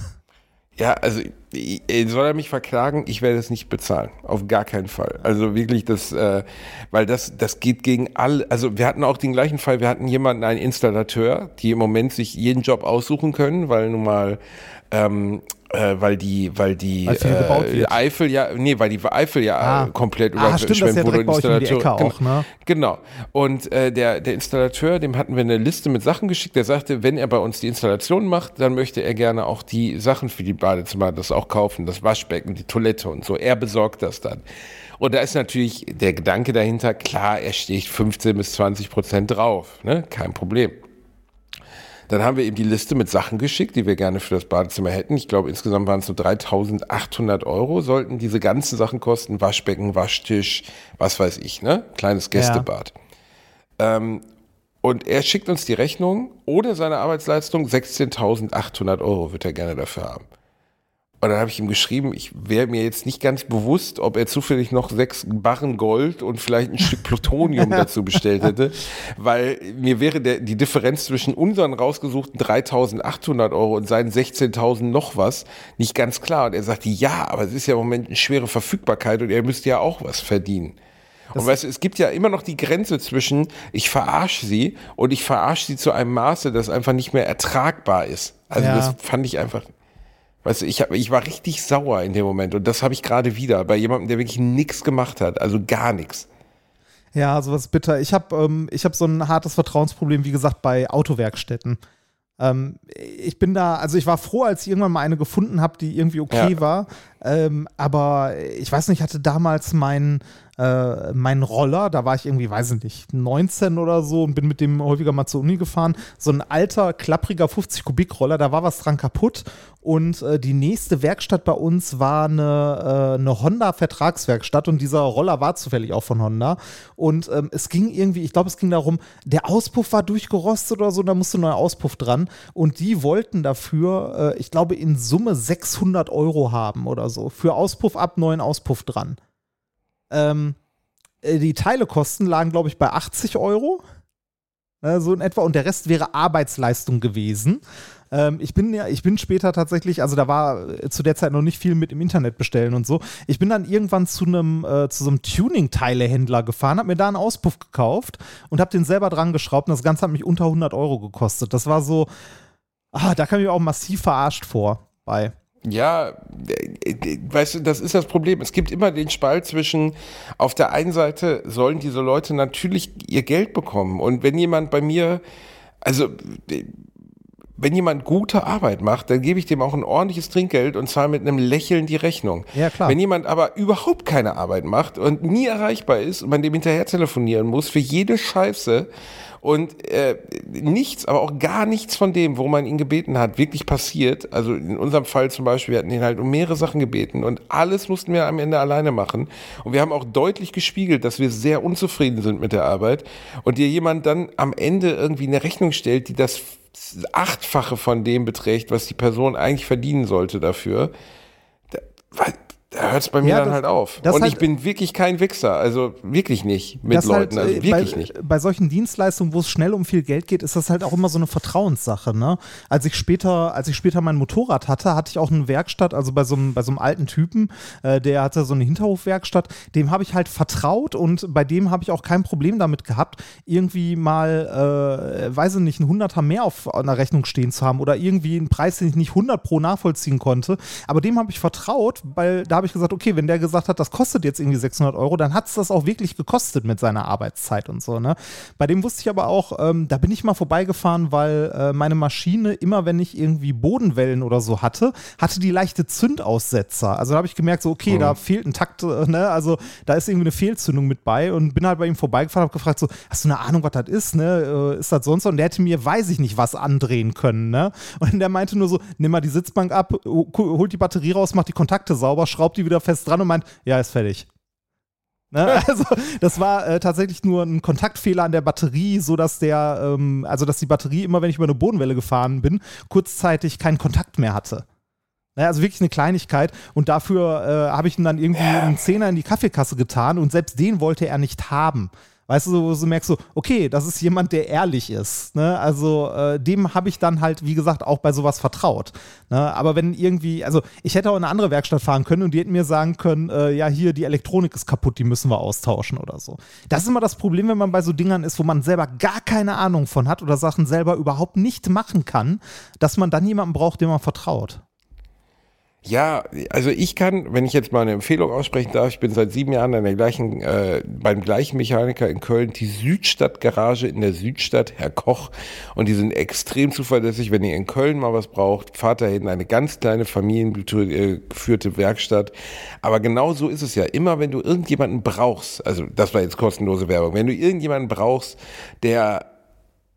Ja, also ich- soll er mich verklagen? Ich werde es nicht bezahlen. Auf gar keinen Fall. Also wirklich, das, äh, weil das, das geht gegen alle. Also wir hatten auch den gleichen Fall. Wir hatten jemanden, einen Installateur, die im Moment sich jeden Job aussuchen können, weil nun mal, ähm, äh, weil die, weil die äh, wird. Eifel ja, nee, weil die Eifel ja Ah. komplett Ah, ja überschwemmt wurde. euch um die Installateur- Ecke auch, ne? Genau. Und äh, der, der Installateur, dem hatten wir eine Liste mit Sachen geschickt. Der sagte, wenn er bei uns die Installation macht, dann möchte er gerne auch die Sachen für die Badezimmer, das auch kaufen, das Waschbecken, die Toilette und so. Er besorgt das dann. Und da ist natürlich der Gedanke dahinter, klar, er sticht 15 bis 20 Prozent drauf. Ne? Kein Problem. Dann haben wir ihm die Liste mit Sachen geschickt, die wir gerne für das Badezimmer hätten. Ich glaube, insgesamt waren es so 3800 Euro, sollten diese ganzen Sachen kosten. Waschbecken, Waschtisch, was weiß ich, ne? Kleines Gästebad. Ähm, und er schickt uns die Rechnung ohne seine Arbeitsleistung. 16.800 Euro wird er gerne dafür haben. Und dann habe ich ihm geschrieben, ich wäre mir jetzt nicht ganz bewusst, ob er zufällig noch sechs Barren Gold und vielleicht ein Stück Plutonium [LAUGHS] dazu bestellt hätte, weil mir wäre der, die Differenz zwischen unseren rausgesuchten 3.800 Euro und seinen 16.000 noch was nicht ganz klar. Und er sagte, ja, aber es ist ja im Moment eine schwere Verfügbarkeit und er müsste ja auch was verdienen. Und weißt du, es gibt ja immer noch die Grenze zwischen, ich verarsche sie und ich verarsche sie zu einem Maße, das einfach nicht mehr ertragbar ist. Also Ja. das fand ich einfach. Weißt du, ich, hab, ich war richtig sauer in dem Moment und das habe ich gerade wieder bei jemandem, der wirklich nichts gemacht hat, also gar nichts. Ja, sowas bitter. Ich habe ähm, ich hab so ein hartes Vertrauensproblem, wie gesagt, bei Autowerkstätten. Ähm, ich bin da, also ich war froh, als ich irgendwann mal eine gefunden habe, die irgendwie okay Ja. war. Ähm, aber ich weiß nicht, ich hatte damals meinen äh, meinen Roller, da war ich irgendwie, weiß ich nicht, 19 oder so und bin mit dem häufiger mal zur Uni gefahren. So ein alter, klappriger 50 Kubik Roller, da war was dran kaputt. Und äh, die nächste Werkstatt bei uns war eine, äh, eine Honda-Vertragswerkstatt und dieser Roller war zufällig auch von Honda. Und ähm, es ging irgendwie, ich glaube, es ging darum, der Auspuff war durchgerostet oder so, da musste ein neuer Auspuff dran. Und die wollten dafür, äh, ich glaube, in Summe 600 Euro haben oder so. Für Auspuff ab, neuen Auspuff dran. Ähm, äh, die Teilekosten lagen, glaube ich, bei 80 Euro. Äh, so in etwa. Und der Rest wäre Arbeitsleistung gewesen. Ähm, ich bin ja, ich bin später tatsächlich, also da war äh, zu der Zeit noch nicht viel mit im Internet bestellen und so. Ich bin dann irgendwann zu einem, äh, zu so einem Tuning-Teilehändler gefahren, habe mir da einen Auspuff gekauft und habe den selber dran geschraubt und das Ganze hat mich unter 100 Euro gekostet. Das war so, ah, da kam ich auch massiv verarscht vor bei. Ja, weißt du, das ist das Problem. Es gibt immer den Spalt zwischen, auf der einen Seite sollen diese Leute natürlich ihr Geld bekommen. Und wenn jemand bei mir, also wenn jemand gute Arbeit macht, dann gebe ich dem auch ein ordentliches Trinkgeld und zahle mit einem Lächeln die Rechnung. Ja, klar. Wenn jemand aber überhaupt keine Arbeit macht und nie erreichbar ist und man dem hinterher telefonieren muss für jede Scheiße und äh, nichts, aber auch gar nichts von dem, wo man ihn gebeten hat, wirklich passiert. Also in unserem Fall zum Beispiel, wir hatten ihn halt um mehrere Sachen gebeten und alles mussten wir am Ende alleine machen. Und wir haben auch deutlich gespiegelt, dass wir sehr unzufrieden sind mit der Arbeit und dir jemand dann am Ende irgendwie eine Rechnung stellt, die das Achtfache von dem beträgt, was die Person eigentlich verdienen sollte dafür. Da, hört es bei mir Ja, dann das- halt auf. Und halt- ich bin wirklich kein Wichser, also wirklich nicht mit Das Leuten, halt, also äh, wirklich bei, nicht. Bei solchen Dienstleistungen, wo es schnell um viel Geld geht, ist das halt auch immer so eine Vertrauenssache. Ne? Als ich später, als ich später mein Motorrad hatte, hatte ich auch eine Werkstatt, also bei so einem, bei so einem alten Typen, äh, der hatte so eine Hinterhofwerkstatt, dem habe ich halt vertraut und bei dem habe ich auch kein Problem damit gehabt, irgendwie mal, äh, weiß ich nicht, ein Hunderter mehr auf einer Rechnung stehen zu haben oder irgendwie einen Preis, den ich nicht 100 pro nachvollziehen konnte. Aber dem habe ich vertraut, weil da habe ich gesagt, okay, wenn der gesagt hat, das kostet jetzt irgendwie 600 Euro, dann hat es das auch wirklich gekostet mit seiner Arbeitszeit und so. Ne? Bei dem wusste ich aber auch, ähm, da bin ich mal vorbeigefahren, weil äh, meine Maschine, immer wenn ich irgendwie Bodenwellen oder so hatte, hatte die leichte Zündaussetzer. Also da habe ich gemerkt, so, okay, da fehlt ein Takt, äh, ne? also da ist irgendwie eine Fehlzündung mit bei und bin halt bei ihm vorbeigefahren, habe gefragt, so, hast du eine Ahnung, was das ist? Ne? Äh, ist das sonst? so? Und der hätte mir, weiß ich nicht, was andrehen können. Ne? Und der meinte nur so, nimm mal die Sitzbank ab, holt die Batterie raus, macht die Kontakte sauber, schraubt die wieder fest dran und meint, ja, ist fertig. Ne? [LAUGHS] Also, das war äh, tatsächlich nur ein Kontaktfehler an der Batterie, so dass der, ähm, also dass die Batterie immer, wenn ich über eine Bodenwelle gefahren bin, kurzzeitig keinen Kontakt mehr hatte. Ne? Also wirklich eine Kleinigkeit. Und dafür äh, habe ich ihm dann irgendwie einen Zehner in die Kaffeekasse getan und selbst den wollte er nicht haben. Weißt du, so, so merkst du, okay, das ist jemand, der ehrlich ist. Ne? Also äh, dem habe ich dann halt, wie gesagt, auch bei sowas vertraut. Ne? Aber wenn irgendwie, also ich hätte auch in eine andere Werkstatt fahren können und die hätten mir sagen können, äh, ja, hier, die Elektronik ist kaputt, die müssen wir austauschen oder so. Das ist immer das Problem, wenn man bei so Dingern ist, wo man selber gar keine Ahnung von hat oder Sachen selber überhaupt nicht machen kann, dass man dann jemanden braucht, dem man vertraut. Ja, also ich kann, wenn ich jetzt mal eine Empfehlung aussprechen darf, ich bin seit sieben Jahren an der gleichen, äh, beim gleichen Mechaniker in Köln, die Südstadt-Garage in der Südstadt, Herr Koch, und die sind extrem zuverlässig. Wenn ihr in Köln mal was braucht, fahrt dahin, eine ganz kleine familiengeführte Werkstatt. Aber genau so ist es ja. Immer wenn du irgendjemanden brauchst, also das war jetzt kostenlose Werbung, wenn du irgendjemanden brauchst, der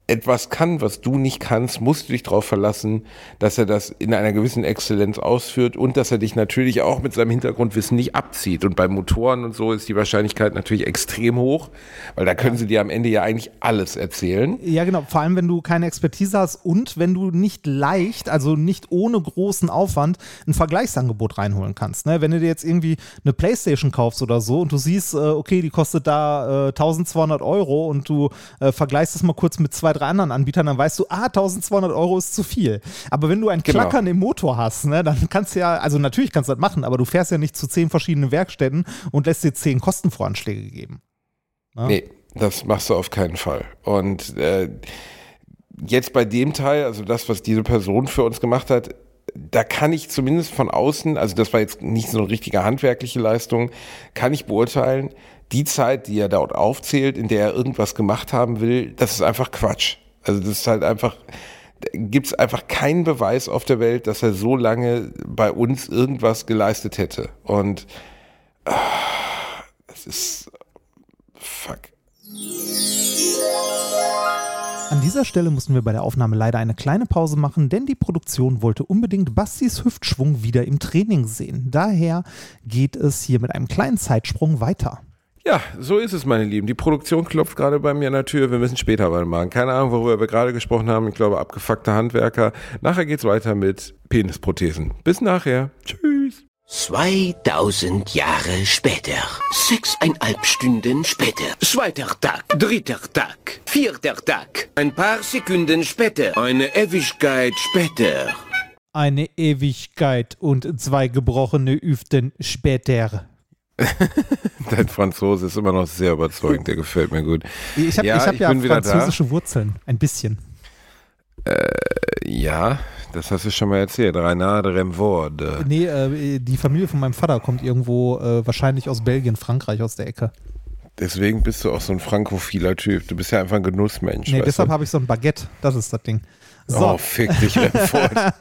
etwas kann, was du nicht kannst, musst du dich darauf verlassen, dass er das in einer gewissen Exzellenz ausführt und dass er dich natürlich auch mit seinem Hintergrundwissen nicht abzieht. Und bei Motoren und so ist die Wahrscheinlichkeit natürlich extrem hoch, weil da können sie dir am Ende ja eigentlich alles erzählen. Ja, genau. Vor allem, wenn du keine Expertise hast und wenn du nicht leicht, also nicht ohne großen Aufwand, ein Vergleichsangebot reinholen kannst. Ne? Wenn du dir jetzt irgendwie eine Playstation kaufst oder so und du siehst, äh, okay, die kostet da äh, 1200 Euro und du äh, vergleichst das mal kurz mit zwei, drei anderen Anbietern, dann weißt du, ah, 1200 Euro ist zu viel. Aber wenn du ein Genau. Klackern im Motor hast, ne, dann kannst du ja, also natürlich kannst du das machen, aber du fährst ja nicht zu zehn verschiedenen Werkstätten und lässt dir zehn Kostenvoranschläge geben. Ja. Nee, das machst du auf keinen Fall. Und äh, jetzt bei dem Teil, also das, was diese Person für uns gemacht hat, da kann ich zumindest von außen, also das war jetzt nicht so eine richtige handwerkliche Leistung, kann ich beurteilen, die Zeit, die er dort aufzählt, in der er irgendwas gemacht haben will, das ist einfach Quatsch. Also das ist halt einfach, gibt es einfach keinen Beweis auf der Welt, dass er so lange bei uns irgendwas geleistet hätte. Und ah, es ist fuck. An dieser Stelle mussten wir bei der Aufnahme leider eine kleine Pause machen, denn die Produktion wollte unbedingt Bastis Hüftschwung wieder im Training sehen. Daher geht es hier mit einem kleinen Zeitsprung weiter. Ja, so ist es, meine Lieben. Die Produktion klopft gerade bei mir an der Tür. Wir müssen später weitermachen. Keine Ahnung, worüber wir gerade gesprochen haben. Ich glaube, abgefuckte Handwerker. Nachher geht's weiter mit Penisprothesen. Bis nachher. Tschüss. 2000 Jahre später. Sechseinhalb Stunden später. Zweiter Tag, dritter Tag, vierter Tag. Ein paar Sekunden später. Eine Ewigkeit später. Eine Ewigkeit und zwei gebrochene Üften später. [LAUGHS] Dein Franzose ist immer noch sehr überzeugend, der gefällt mir gut. Ich habe Ja, ich hab ich ja französische Wurzeln, ein bisschen. Ja, das hast du schon mal erzählt. Renard Remvorde. Nee, äh, die Familie von meinem Vater kommt irgendwo äh, wahrscheinlich aus Belgien, Frankreich, aus der Ecke. Deswegen bist du auch so ein frankophiler Typ. Du bist ja einfach ein Genussmensch. Nee, deshalb habe ich so ein Baguette. Das ist das Ding. So, Oh, fick dich, Remford. [LAUGHS]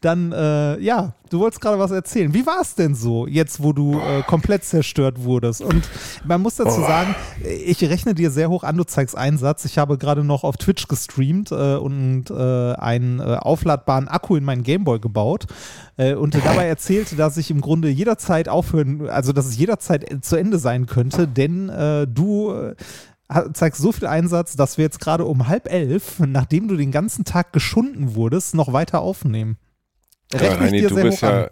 dann, äh, ja, du wolltest gerade was erzählen. Wie war es denn so, jetzt wo du äh, komplett zerstört wurdest? Und man muss dazu sagen, ich rechne dir sehr hoch an, du zeigst Einsatz. Ich habe gerade noch auf Twitch gestreamt äh, und äh, einen äh, aufladbaren Akku in meinen Gameboy gebaut äh, und dabei [LAUGHS] erzählt, dass ich im Grunde jederzeit aufhören, also dass es jederzeit zu Ende sein könnte, denn du zeigst so viel Einsatz, dass wir jetzt gerade um halb elf, nachdem du den ganzen Tag geschunden wurdest, noch weiter aufnehmen. Rechne Reini, dir du bist ja, an.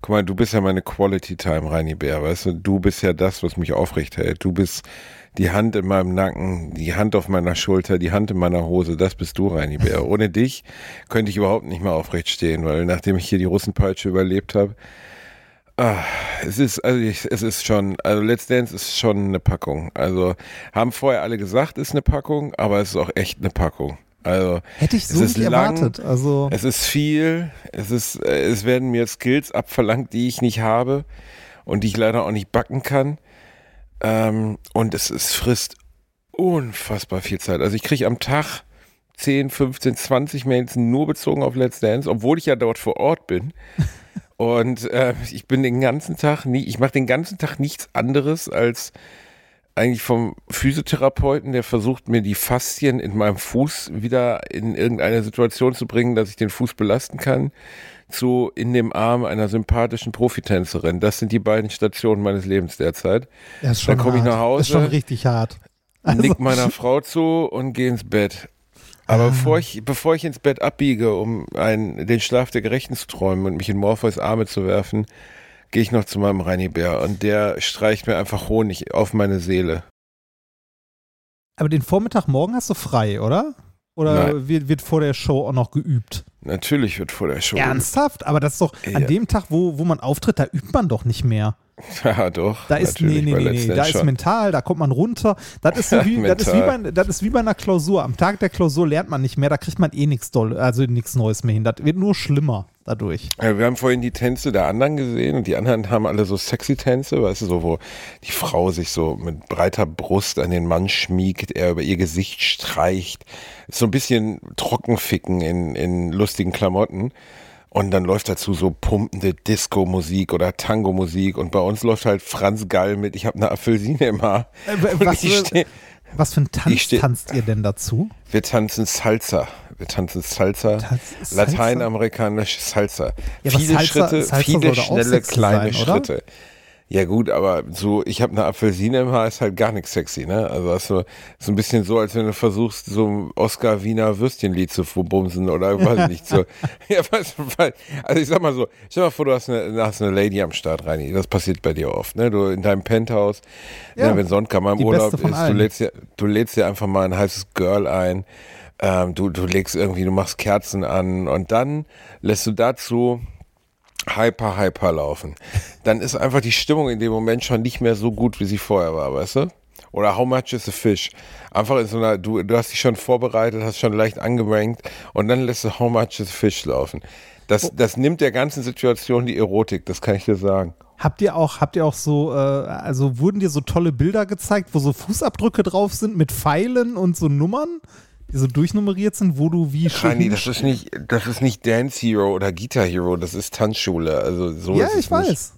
guck mal, du bist ja meine Quality Time, Reini Bär, weißt du? Du bist ja das, was mich aufrecht hält. Du bist die Hand in meinem Nacken, die Hand auf meiner Schulter, die Hand in meiner Hose, das bist du, Reini Bär. [LAUGHS] Ohne dich könnte ich überhaupt nicht mehr aufrecht stehen, weil nachdem ich hier die Russenpeitsche überlebt habe, ah, es ist, also ich, es ist schon, also Let's Dance ist schon eine Packung. Also haben vorher alle gesagt, ist eine Packung, aber es ist auch echt eine Packung. Also Hätte ich es so ist nicht lang, erwartet. Also, es ist viel, es ist, äh, es werden mir Skills abverlangt, die ich nicht habe und die ich leider auch nicht backen kann. Ähm, und es, es frisst unfassbar viel Zeit. Also ich kriege am Tag 10, 15, 20 Mails nur bezogen auf Let's Dance, obwohl ich ja dort vor Ort bin. [LAUGHS] Und äh, ich bin den ganzen Tag nie, ich mache den ganzen Tag nichts anderes als eigentlich vom Physiotherapeuten, der versucht mir die Faszien in meinem Fuß wieder in irgendeine Situation zu bringen, dass ich den Fuß belasten kann, zu in dem Arm einer sympathischen Profitänzerin. Das sind die beiden Stationen meines Lebens derzeit. das ist schon dann komme ich nach Hause, Ist schon richtig hart. Also, Nick meiner Frau zu und gehe ins Bett. Aber Ah. bevor, ich, bevor ich ins Bett abbiege, um einen, den Schlaf der Gerechten zu träumen und mich in Morpheus Arme zu werfen, gehe ich noch zu meinem Reini Bär und der streicht mir einfach Honig auf meine Seele. aber den Vormittag morgen hast du frei, oder? Oder Nein. wird, wird vor der Show auch noch geübt? Natürlich wird vor der Show. Ernsthaft? Aber das ist doch an Ja. dem Tag, wo, wo man auftritt, da übt man doch nicht mehr. [LAUGHS] Ja, doch. Da ist, nee, nee, nee, nee, da ist mental, da kommt man runter. Das ist, so [LAUGHS] wie, das, ist wie bei, das ist wie bei einer Klausur. Am Tag der Klausur lernt man nicht mehr, da kriegt man eh nichts doll, also nichts Neues mehr hin. Das wird nur schlimmer dadurch. Ja, wir haben vorhin die Tänze der anderen gesehen und die anderen haben alle so sexy Tänze, weißt du, so wo die Frau sich so mit breiter Brust an den Mann schmiegt, er über ihr Gesicht streicht. So ein bisschen Trockenficken in, in lustigen Klamotten. Und dann läuft dazu so pumpende Disco-Musik oder Tango-Musik und bei uns läuft halt Franz Gall mit Ich habe eine Apfelsine im Haar. Äh, was für- Was für ein Tanz tanzt ihr denn dazu? wir tanzen Salsa. Wir tanzen Salsa. Tanz- Salsa? Lateinamerikanisch Salsa. Ja, viele Salsa- Schritte, Salsa viele schnelle kleine sein, oder? Ja gut, aber so, ich habe eine Apfelsine im Haar, ist halt gar nichts sexy, ne? Also hast du so ein bisschen so, als wenn du versuchst, so ein Oscar Wiener Würstchenlied zu verbumsen oder [LAUGHS] weiß ich nicht so. [LAUGHS] ja, du, weil- also ich sag mal so, stell mal vor, du hast eine, hast eine Lady am Start, Reini. Das passiert bei dir oft, ne? Du in deinem Penthouse, Ja, ne, wenn Sonntag mal im Urlaub ist, du lädst dir, du lädst dir einfach mal ein heißes Girl ein. Ähm, du, du legst irgendwie, du machst Kerzen an und dann lässt du dazu hyper, hyper laufen. Dann ist einfach die Stimmung in dem Moment schon nicht mehr so gut, wie sie vorher war, weißt du? Oder how much is a fish? Einfach in so einer, du, du hast dich schon vorbereitet, hast schon leicht angerankt und dann lässt du how much is a fish laufen. Das, das nimmt der ganzen Situation die Erotik, das kann ich dir sagen. Habt ihr auch, habt ihr auch so, äh, also wurden dir so tolle Bilder gezeigt, wo so Fußabdrücke drauf sind mit Pfeilen und so Nummern, so durchnummeriert sind, wo du wie schön. Das ist nicht, das ist nicht Dance Hero oder Guitar Hero, das ist Tanzschule. Also so Ja, ist es ich weiß. Nicht.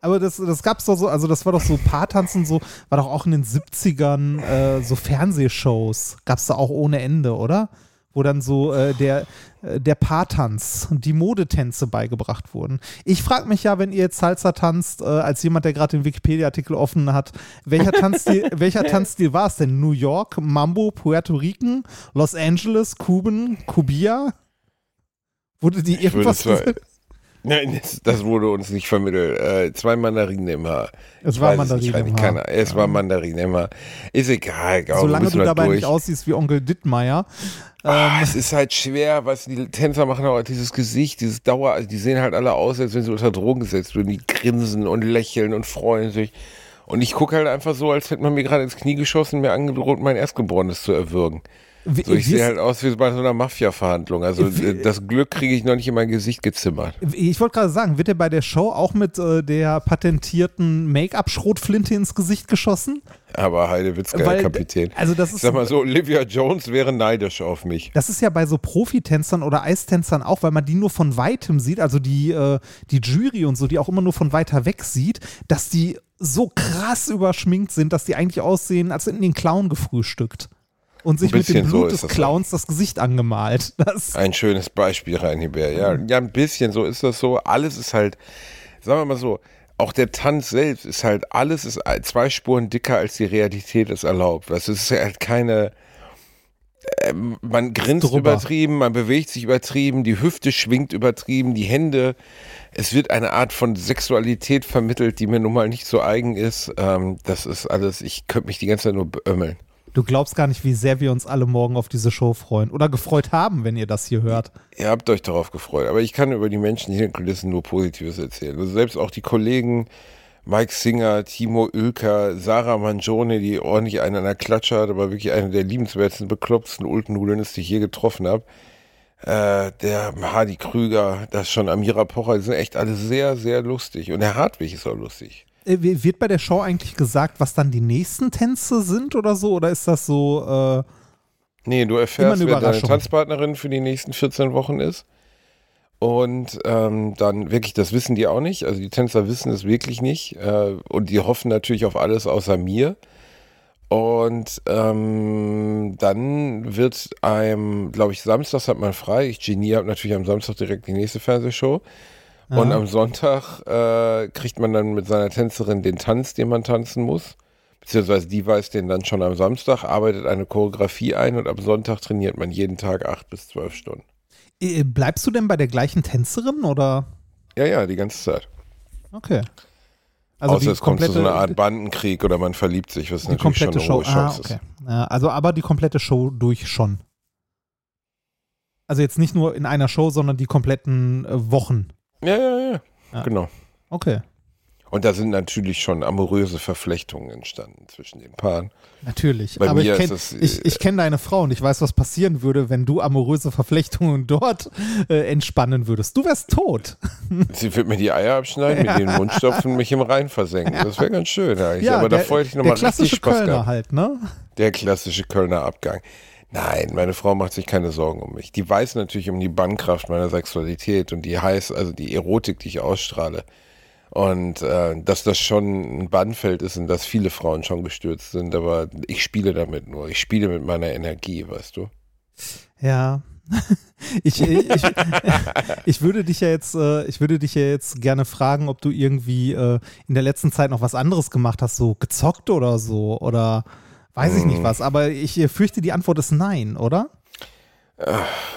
Aber das, das gab's doch so, also das war doch so Paartanzen so, war doch auch in den 70ern äh, so Fernsehshows. Gab's da auch ohne Ende, oder? Wo dann so äh, der, äh, der Paartanz und die Modetänze beigebracht wurden. Ich frage mich ja, wenn ihr jetzt Salsa tanzt, äh, als jemand, der gerade den Wikipedia-Artikel offen hat, welcher Tanzstil, [LAUGHS] welcher Tanzstil war es denn? New York, Mambo, Puerto Rican, Los Angeles, Kuben, Kubia? Wurde die Ich würde irgendwas? zwar- [LAUGHS] Nein, das, das wurde uns nicht vermittelt. Äh, zwei Mandarinen im Haar. Es Ich war Mandarinen im Haar. keine- Es war Mandarinen im Haar. Ist egal, Gau, Solange du wir dabei durch. nicht aussiehst wie Onkel Dittmeier. Ah, Ähm, es ist halt schwer, was die Tänzer machen auch dieses Gesicht, dieses Dauer, also die sehen halt alle aus, als wenn sie unter Drogen gesetzt würden. Die grinsen und lächeln und freuen sich. Und ich gucke halt einfach so, als hätte man mir gerade ins Knie geschossen, mir angedroht, mein Erstgeborenes zu erwürgen. So, ich sehe halt aus wie bei so einer Mafia-Verhandlung. Also äh, das Glück kriege ich noch nicht in mein Gesicht gezimmert. ich wollte gerade sagen, wird er bei der Show auch mit äh, der patentierten Make-up-Schrotflinte ins Gesicht geschossen? Aber Heidewitzka, Weil- Kapitän. also das ich ist- sag mal so, Olivia Jones wäre neidisch auf mich. Das ist ja bei so Profitänzern oder Eistänzern auch, weil man die nur von weitem sieht, also die, äh, die Jury und so, die auch immer nur von weiter weg sieht, dass die so krass überschminkt sind, dass die eigentlich aussehen, als hätten die einen Clown gefrühstückt. Und sich mit dem so Blut ist des das Clowns das Gesicht angemalt. [LAUGHS] Das, Ein schönes Beispiel, Reinhebär. Ja, ja, ein bisschen so ist das so. Alles ist halt, sagen wir mal so, auch der Tanz selbst ist halt, alles ist zwei Spuren dicker, als die Realität es erlaubt. Das ist halt keine, ähm, man grinst Drüber. übertrieben, man bewegt sich übertrieben, die Hüfte schwingt übertrieben, die Hände. Es wird eine Art von Sexualität vermittelt, die mir nun mal nicht so eigen ist. Ähm, das ist alles, ich könnte mich die ganze Zeit nur beömmeln. Du glaubst gar nicht, wie sehr wir uns alle morgen auf diese Show freuen. Oder gefreut haben, wenn ihr das hier hört. Ihr habt euch darauf gefreut, aber ich kann über die Menschen hinter den Kulissen nur Positives erzählen. Also selbst auch die Kollegen Mike Singer, Timo Oelker, Sarah Mangione, die ordentlich einen an der Klatsche hat, aber wirklich eine der liebenswertesten, beklopptesten Ultennudeln ist, die ich je getroffen habe. Äh, der Hardy Krüger, das schon Amira Pocher, die sind echt alle sehr, sehr lustig. Und der Hartwig ist auch lustig. Äh, Wird bei der Show eigentlich gesagt, was dann die nächsten Tänze sind oder so? Oder ist das so, äh, Nee, du erfährst, wer deine. Tanzpartnerin für die nächsten 14 Wochen ist. Und ähm, dann wirklich, das wissen die auch nicht. Also die Tänzer wissen es wirklich nicht. Äh, und die hoffen natürlich auf alles außer mir. Und ähm, dann wird einem, glaube ich, samstags hat man frei. Ich Genie habe natürlich am Samstag direkt die nächste Fernsehshow. Und Aha. am Sonntag äh, kriegt man dann mit seiner Tänzerin den Tanz, den man tanzen muss. Beziehungsweise die weiß den dann schon am Samstag, arbeitet eine Choreografie ein und am Sonntag trainiert man jeden Tag acht bis zwölf Stunden. äh, bleibst du denn bei der gleichen Tänzerin oder? Ja, ja, die ganze Zeit. Okay. Also Außer es kommt zu so einer Art Bandenkrieg oder man verliebt sich, was die natürlich schon komplette eine Show. hohe Ah, okay. also aber die komplette Show durch schon. Also jetzt nicht nur in einer Show, sondern die kompletten äh, Wochen. Ja, ja, ja, Ja. Genau. Okay. Und da sind natürlich schon amoröse Verflechtungen entstanden zwischen den Paaren. Natürlich. Bei aber mir ich kenne äh, ich, ich kenn deine Frau und ich weiß, was passieren würde, wenn du amoröse Verflechtungen dort äh, entspannen würdest. Du wärst tot. [LAUGHS] Sie wird mir die Eier abschneiden, mit den Mund stopfen und mich im Rhein versenken. Das wäre ganz schön eigentlich. Aber da freue ich mich der nochmal richtig klassische Spaß Kölner gehabt. halt, ne? Der klassische Kölner Abgang. Nein, meine Frau macht sich keine Sorgen um mich. Die weiß natürlich um die Bannkraft meiner Sexualität und die heißt, also die Erotik, die ich ausstrahle. Und äh, dass das schon ein Bannfeld ist und dass viele Frauen schon gestürzt sind, aber ich spiele damit nur. Ich spiele mit meiner Energie, weißt du? Ja. [LAUGHS] Ich, ich, ich würde dich ja jetzt, äh, ich würde dich ja jetzt gerne fragen, ob du irgendwie äh, in der letzten Zeit noch was anderes gemacht hast, so gezockt oder so oder weiß ich nicht was. Aber ich äh, fürchte, die Antwort ist nein, oder?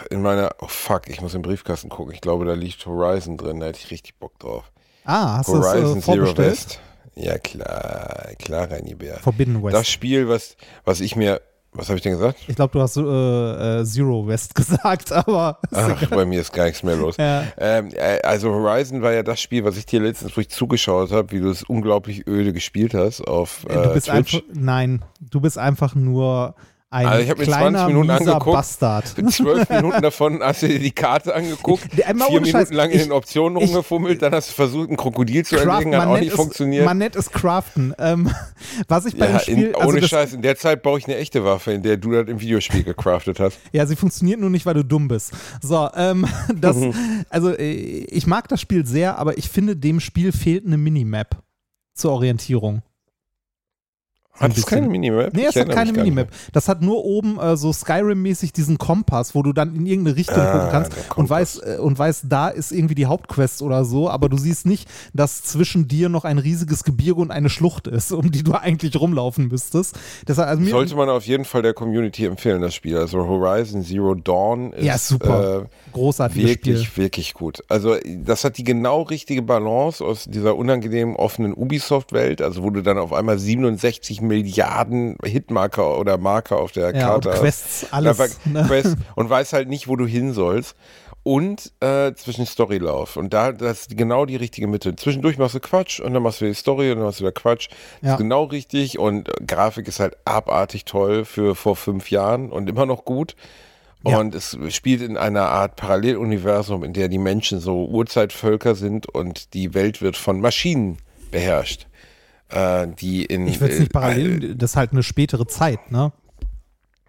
In meiner, oh fuck, ich muss im Briefkasten gucken. Ich glaube, da liegt Horizon drin, da hätte ich richtig Bock drauf. Ah, hast du es Horizon äh, Zero? West. Ja, klar, klar, Reini Bär. Forbidden West. Das Spiel, was, was ich mir, was habe ich denn gesagt? ich glaube, du hast äh, äh, Zero West [LAUGHS] gesagt, aber Ach, bei mir ist gar nichts mehr los. Ja. Ähm, äh, also Horizon war ja das Spiel, was ich dir letztens, wo ich zugeschaut habe, wie du es unglaublich öde gespielt hast auf äh, du bist Twitch. einfach, nein, du bist einfach nur Ein Also ich hab mir kleiner, 20 Minuten angeguckt. Bastard. Zwölf Minuten davon hast du dir die Karte angeguckt, Ich- vier Minuten Scheiß, lang in ich- den Optionen ich- rumgefummelt, dann hast du versucht, ein Krokodil zu Craft- erlegen, hat auch nicht es- funktioniert. Man nennt es Craften. Ähm, [LAUGHS] was ich bei ja, dem Spiel, in, also ohne das, Scheiß, in der Zeit baue ich eine echte Waffe, in der du das im Videospiel gecraftet hast. Ja, sie funktioniert nur nicht, weil du dumm bist. So, ähm, [LAUGHS] das, Mhm. also äh, ich mag das Spiel sehr, aber ich finde, dem Spiel fehlt eine Minimap zur Orientierung. Hat es bisschen. keine Minimap? Nee, es hat keine Minimap. Das hat nur oben äh, so Skyrim-mäßig diesen Kompass, wo du dann in irgendeine Richtung Ah, gucken kannst und weißt, äh, und weißt, da ist irgendwie die Hauptquest oder so, aber du siehst nicht, dass zwischen dir noch ein riesiges Gebirge und eine Schlucht ist, um die du eigentlich rumlaufen müsstest. Deshalb, also Sollte man auf jeden Fall der Community empfehlen, das Spiel. Also Horizon Zero Dawn ist Ja, super. Äh, großartiges wirklich, Spiel. wirklich gut. Also das hat die genau richtige Balance aus dieser unangenehmen offenen Ubisoft-Welt, also wo du dann auf einmal 67 Milliarden Hitmarker oder Marker auf der Ja, Karte und. Quests, alles. Ne? Quest und weiß halt nicht, wo du hin sollst. Und äh, zwischen Storylauf. Und da das ist genau die richtige Mitte. Zwischendurch machst du Quatsch und dann machst du die Story und dann machst du wieder Quatsch. Das Ja. ist genau richtig und äh, Grafik ist halt abartig toll für vor fünf Jahren und immer noch gut. Ja. Und es spielt in einer Art Paralleluniversum, in der die Menschen so Urzeitvölker sind und die Welt wird von Maschinen beherrscht. Äh, die in Ich würde es nicht äh, parallel, das ist halt eine spätere Zeit, ne?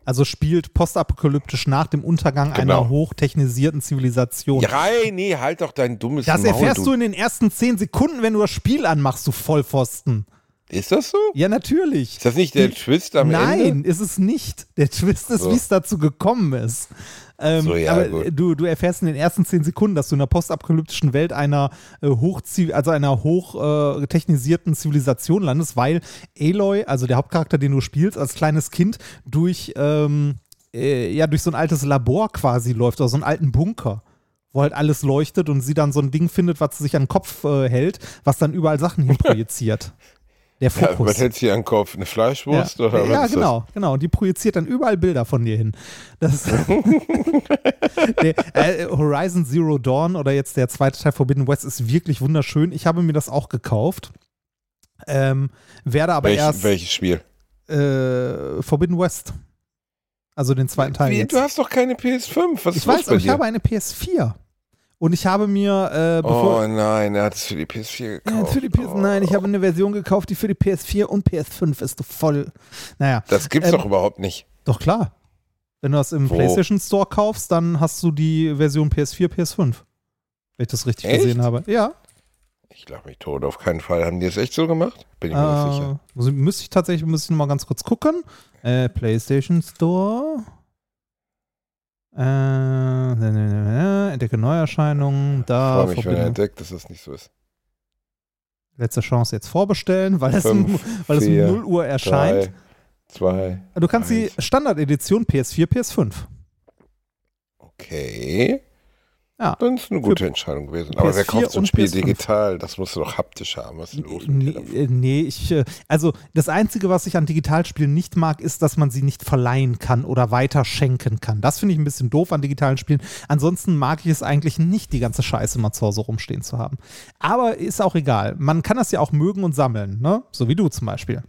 Also spielt postapokalyptisch nach dem Untergang Genau. einer hochtechnisierten Zivilisation. Ja, Rei, nee, halt doch dein dummes das Maul, erfährst du in den ersten zehn Sekunden, wenn du das Spiel anmachst, du Vollpfosten. Ist das so? Ja, natürlich. Ist das nicht der Die- Twist am Nein, Ende? ist es nicht. Der Twist ist, So. wie es dazu gekommen ist. Ähm, So, ja, aber gut. du, du erfährst in den ersten zehn Sekunden, dass du in einer postapokalyptischen Welt einer äh, hochziv also einer hoch äh, Zivilisation landest, weil Aloy, also der Hauptcharakter, den du spielst, als kleines Kind durch ähm, äh, ja durch so ein altes Labor quasi läuft oder so einen alten Bunker. Wo halt alles leuchtet und sie dann so ein Ding findet, was sie sich an den Kopf äh, hält, was dann überall Sachen [LAUGHS] hin projiziert. Der Ja, Fokus. was hältst du dir an Kopf? Eine Fleischwurst? Ja, oder was ja ist genau, genau. Und die projiziert dann überall Bilder von dir hin. Das der, [LAUGHS] äh, Horizon Zero Dawn oder jetzt der zweite Teil Forbidden West ist wirklich wunderschön. Ich habe mir das auch gekauft. Ähm, werde aber das? Welch, erst welches Spiel? äh, Forbidden West. Also den zweiten Teil Wie, jetzt. du hast doch keine PS5. Was ist Ich los weiß, aber ich habe eine PS4. Und ich habe mir, äh, bevor. oh nein, er hat es für die PS4 gekauft. ja, für die PS oh. Nein, ich habe eine Version gekauft, die für die PS4 und PS5 ist. Du voll. Naja. Das gibt's Ähm, doch überhaupt nicht. Doch klar. Wenn du das im Wo? PlayStation Store kaufst, dann hast du die Version PS4, PS5. Wenn ich das richtig Echt? gesehen habe. Ja. Ich lach mich tot, auf keinen Fall. Haben die es echt so gemacht? Bin ich mir nicht sicher. Äh, also müsste ich tatsächlich müsste ich noch mal ganz kurz gucken. Äh, PlayStation Store. Äh, ne, ne, ne, entdecke Neuerscheinungen. Ich Da. freue mich, wenn er entdeckt, dass das nicht so ist. Letzte Chance jetzt vorbestellen, weil es, Fünf, um, weil es um vier, 0 Uhr erscheint. Drei, zwei, Du kannst die eins. Standard-Edition PS4, PS5. Okay. Ja. Dann ist eine gute Entscheidung gewesen. Aber wer PS4 kauft so ein Spiel PS5? digital? Das musst du doch haptisch haben. Was ist los Nee, äh, nee, ich, äh, also das Einzige, was ich an Digitalspielen nicht mag, ist, dass man sie nicht verleihen kann oder weiter schenken kann. Das finde ich ein bisschen doof an digitalen Spielen. Ansonsten mag ich es eigentlich nicht, die ganze Scheiße mal zu Hause rumstehen zu haben. Aber ist auch egal. Man kann das ja auch mögen und sammeln, ne? So wie du zum Beispiel.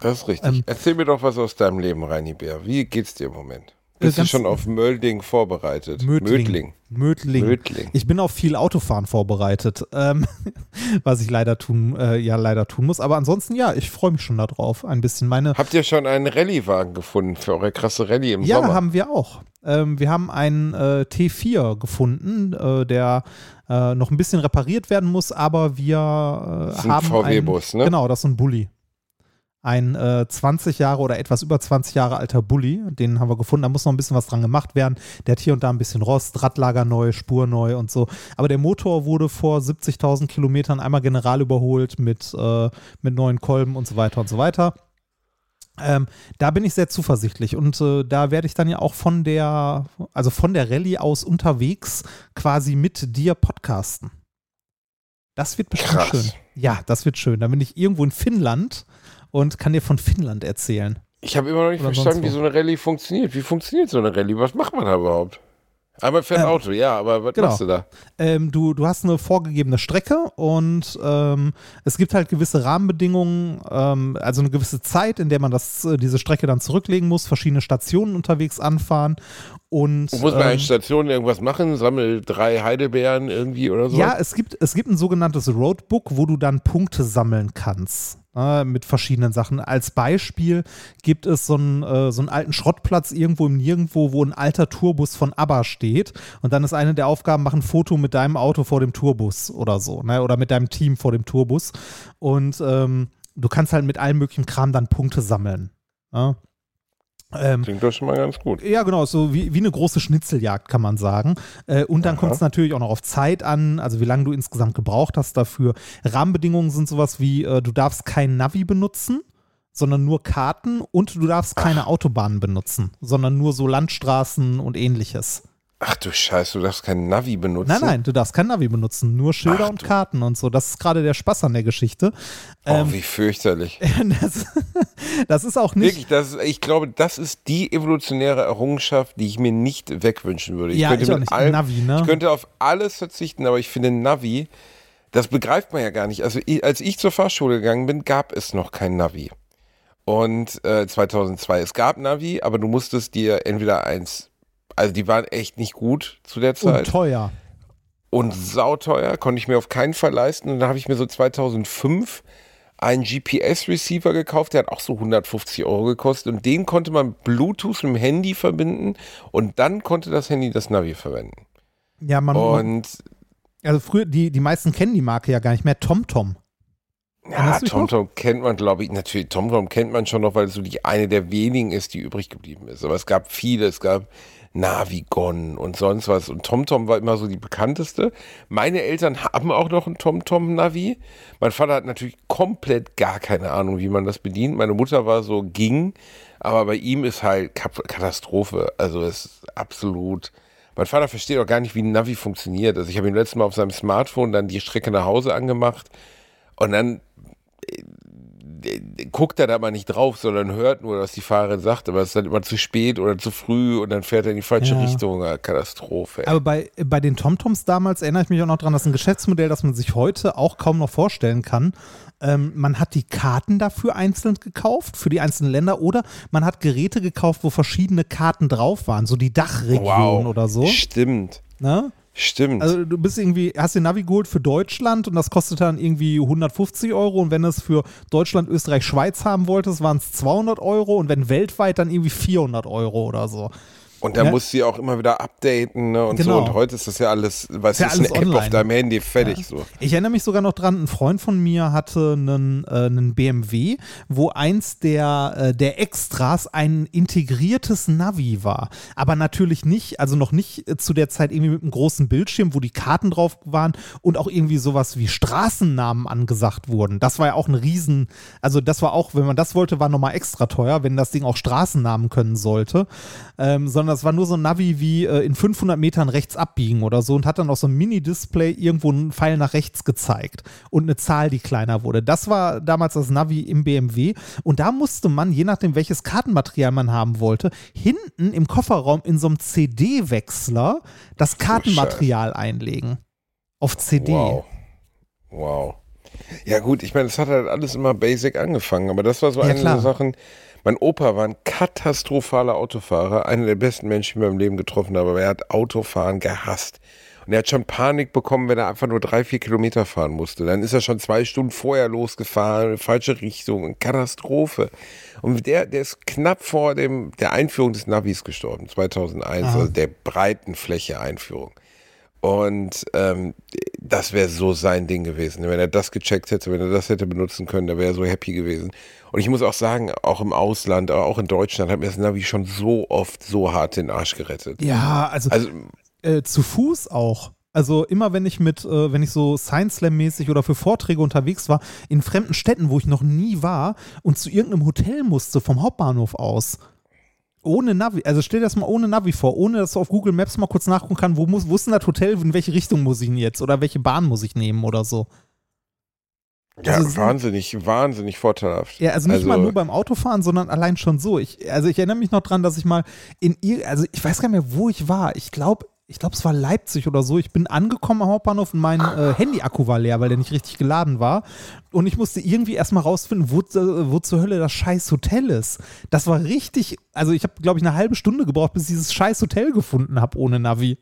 Das ist richtig. Ähm, Erzähl mir doch was aus deinem Leben, Reini Bär. Wie geht's dir im Moment? Bist du schon auf Mölding vorbereitet? Mödling. Mödling. Mödling. Ich bin auf viel Autofahren vorbereitet, ähm, [LAUGHS] was ich leider tun, äh, ja leider tun muss. Aber ansonsten ja, ich freue mich schon darauf ein bisschen. Meine Habt ihr schon einen Rallye-Wagen gefunden für eure krasse Rallye im Ja, Sommer? haben wir auch. Ähm, wir haben einen äh, T4 gefunden, äh, der äh, noch ein bisschen repariert werden muss, aber wir äh, Das ist ein haben VW-Bus, ne? Genau, das ist ein Bulli. Ein äh, 20 Jahre oder etwas über 20 Jahre alter Bulli, den haben wir gefunden. Da muss noch ein bisschen was dran gemacht werden. Der hat hier und da ein bisschen Rost, Radlager neu, Spur neu und so. Aber der Motor wurde vor 70.000 Kilometern einmal general überholt mit, äh, mit neuen Kolben und so weiter und so weiter. Ähm, da bin ich sehr zuversichtlich und äh, da werde ich dann ja auch von der, also von der Rallye aus unterwegs quasi mit dir podcasten. Das wird bestimmt Krass. schön. Ja, das wird schön. Dann bin ich irgendwo in Finnland und kann dir von Finnland erzählen. Ich habe immer noch nicht Oder verstanden, wie so eine Rallye funktioniert. Wie funktioniert so eine Rallye? Was macht man da überhaupt? Aber für ein Ähm, Auto, ja, aber was genau. machst du da? Ähm, du, du hast eine vorgegebene Strecke und ähm, es gibt halt gewisse Rahmenbedingungen, ähm, also eine gewisse Zeit, in der man das, äh, diese Strecke dann zurücklegen muss, verschiedene Stationen unterwegs anfahren und Muss man an ähm, Stationen irgendwas machen? Sammel drei Heidelbeeren irgendwie oder so? Ja, es gibt, es gibt ein sogenanntes Roadbook, wo du dann Punkte sammeln kannst. Äh, mit verschiedenen Sachen. Als Beispiel gibt es so einen, äh, so einen alten Schrottplatz irgendwo im Nirgendwo, wo ein alter Tourbus von ABBA steht. Und dann ist eine der Aufgaben, mach ein Foto mit deinem Auto vor dem Tourbus oder so. Ne? Oder mit deinem Team vor dem Tourbus. Und ähm, du kannst halt mit allem möglichen Kram dann Punkte sammeln. Ja? Ähm, Klingt doch schon mal ganz gut. ja, genau, so wie, wie eine große Schnitzeljagd, kann man sagen. Äh, und dann kommt es natürlich auch noch auf Zeit an, also wie lange du insgesamt gebraucht hast dafür. Rahmenbedingungen sind sowas wie, äh, du darfst kein Navi benutzen, sondern nur Karten und du darfst keine Autobahnen benutzen, sondern nur so Landstraßen und ähnliches. Ach du Scheiße, du darfst kein Navi benutzen. Nein, nein, du darfst kein Navi benutzen, nur Schilder Ach und du. Karten und so. Das ist gerade der Spaß an der Geschichte. Oh, Ähm, wie fürchterlich. [LAUGHS] das, das ist auch nicht. Wirklich, das, ist- ich glaube, das ist die evolutionäre Errungenschaft, die ich mir nicht wegwünschen würde. Ich Ja, könnte ich auch nicht. allem, Navi, ne? Ich könnte auf alles verzichten, aber ich finde Navi, das begreift man ja gar nicht. Also als ich zur Fahrschule gegangen bin, gab es noch kein Navi. Und äh, 2002, es gab Navi, aber du musstest dir entweder eins, also die waren echt nicht gut zu der und Zeit teuer. und sauteuer, konnte ich mir auf keinen Fall leisten. Und dann habe ich mir so 2005 einen GPS-Receiver gekauft, der hat auch so 150 Euro gekostet und den konnte man Bluetooth mit dem Handy verbinden und dann konnte das Handy das Navi verwenden. Ja, man, Und also früher, die, die meisten kennen die Marke ja gar nicht mehr. TomTom. ja? TomTom kennt man, glaube ich, natürlich, TomTom kennt man schon noch, weil es so die eine der wenigen ist, die übrig geblieben ist. Aber es gab viele, es gab Navigon und sonst was. Und TomTom war immer so die bekannteste. Meine Eltern [LAUGHS] haben auch noch ein TomTom-Navi. Mein Vater hat natürlich komplett gar keine Ahnung, wie man das bedient. Meine Mutter war so, ging. Aber bei ihm ist halt Katastrophe. Also es ist absolut. Mein Vater versteht auch gar nicht, wie ein Navi funktioniert. Also ich habe ihm letztes Mal auf seinem Smartphone dann die Strecke nach Hause angemacht und dann äh, guckt er da mal nicht drauf, sondern hört nur, was die Fahrerin sagt, aber es ist dann immer zu spät oder zu früh und dann fährt er in die falsche Ja. Richtung. Ja, Katastrophe. ey. Aber bei, bei den TomToms damals erinnere ich mich auch noch dran, das ist ein Geschäftsmodell, das man sich heute auch kaum noch vorstellen kann. Ähm, man hat die Karten dafür einzeln gekauft, für die einzelnen Länder, oder man hat Geräte gekauft, wo verschiedene Karten drauf waren, so die Dachregion oder so. Stimmt. Ne? Stimmt. Also du bist irgendwie, hast den Navi geholt für Deutschland und das kostet dann irgendwie 150 Euro und wenn du es für Deutschland, Österreich, Schweiz haben wolltest, waren es 200 Euro und wenn weltweit dann irgendwie 400 Euro oder so. Und ja. musst du ja auch immer wieder updaten ne, und Genau. so. Und heute ist das ja alles, was ja ist, eine alles App auf online. deinem Handy, fertig so. Ich erinnere mich sogar noch dran, ein Freund von mir hatte einen, äh, einen BMW, wo eins der, äh, der Extras ein integriertes Navi war. Aber natürlich nicht, also noch nicht äh, zu der Zeit irgendwie mit einem großen Bildschirm, wo die Karten drauf waren und auch irgendwie sowas wie Straßennamen angesagt wurden. Das war ja auch ein Riesen, also das war auch, wenn man das wollte, war nochmal extra teuer, wenn das Ding auch Straßennamen können sollte. Ähm, sondern das war nur so ein Navi wie äh, in 500 Metern rechts abbiegen oder so und hat dann auch so ein Mini-Display irgendwo einen Pfeil nach rechts gezeigt und eine Zahl, die kleiner wurde. Das war damals das Navi im BMW und da musste man, je nachdem welches Kartenmaterial man haben wollte, hinten im Kofferraum in so einem CD-Wechsler das Kartenmaterial einlegen. Auf CD. Wow. Wow. Ja gut, ich meine, es hat halt alles immer basic angefangen, aber das war so Ja, eine der Sachen. Mein Opa war ein katastrophaler Autofahrer, einer der besten Menschen, die ich in meinem Leben getroffen habe, aber er hat Autofahren gehasst. Und er hat schon Panik bekommen, wenn er einfach nur drei, vier Kilometer fahren musste. Dann ist er schon zwei Stunden vorher losgefahren, in falsche Richtung, Katastrophe. Und der, der ist knapp vor dem, der Einführung des Navis gestorben, 2001, Aha. also der Breitenfläche-Einführung. Und ähm, das wäre so sein Ding gewesen. Wenn er das gecheckt hätte, wenn er das hätte benutzen können, da wäre er so happy gewesen. Und ich muss auch sagen, auch im Ausland, aber auch in Deutschland hat mir das Navi schon so oft so hart den Arsch gerettet. Ja, also, Also, äh, zu Fuß auch. Also immer wenn ich mit, äh, wenn ich so Science Slam mäßig oder für Vorträge unterwegs war, in fremden Städten, wo ich noch nie war und zu irgendeinem Hotel musste vom Hauptbahnhof aus. Ohne Navi, also stell dir das mal ohne Navi vor, ohne dass du auf Google Maps mal kurz nachgucken kann, wo, muss, wo ist denn das Hotel, in welche Richtung muss ich denn jetzt oder welche Bahn muss ich nehmen oder so. ja, also- wahnsinnig, wahnsinnig vorteilhaft. Ja, also nicht mal nur beim Autofahren, sondern allein schon so. Ich, also ich erinnere mich noch dran, dass ich mal in, ir- also ich weiß gar nicht mehr, wo ich war. Ich glaube, ich glaube, es war Leipzig oder so. Ich bin angekommen am Hauptbahnhof und mein äh, Handy-Akku war leer, weil der nicht richtig geladen war. Und ich musste irgendwie erstmal rausfinden, wo, wo zur Hölle das scheiß Hotel ist. Das war richtig, also ich habe, glaube ich, eine halbe Stunde gebraucht, bis ich dieses scheiß Hotel gefunden habe ohne Navi.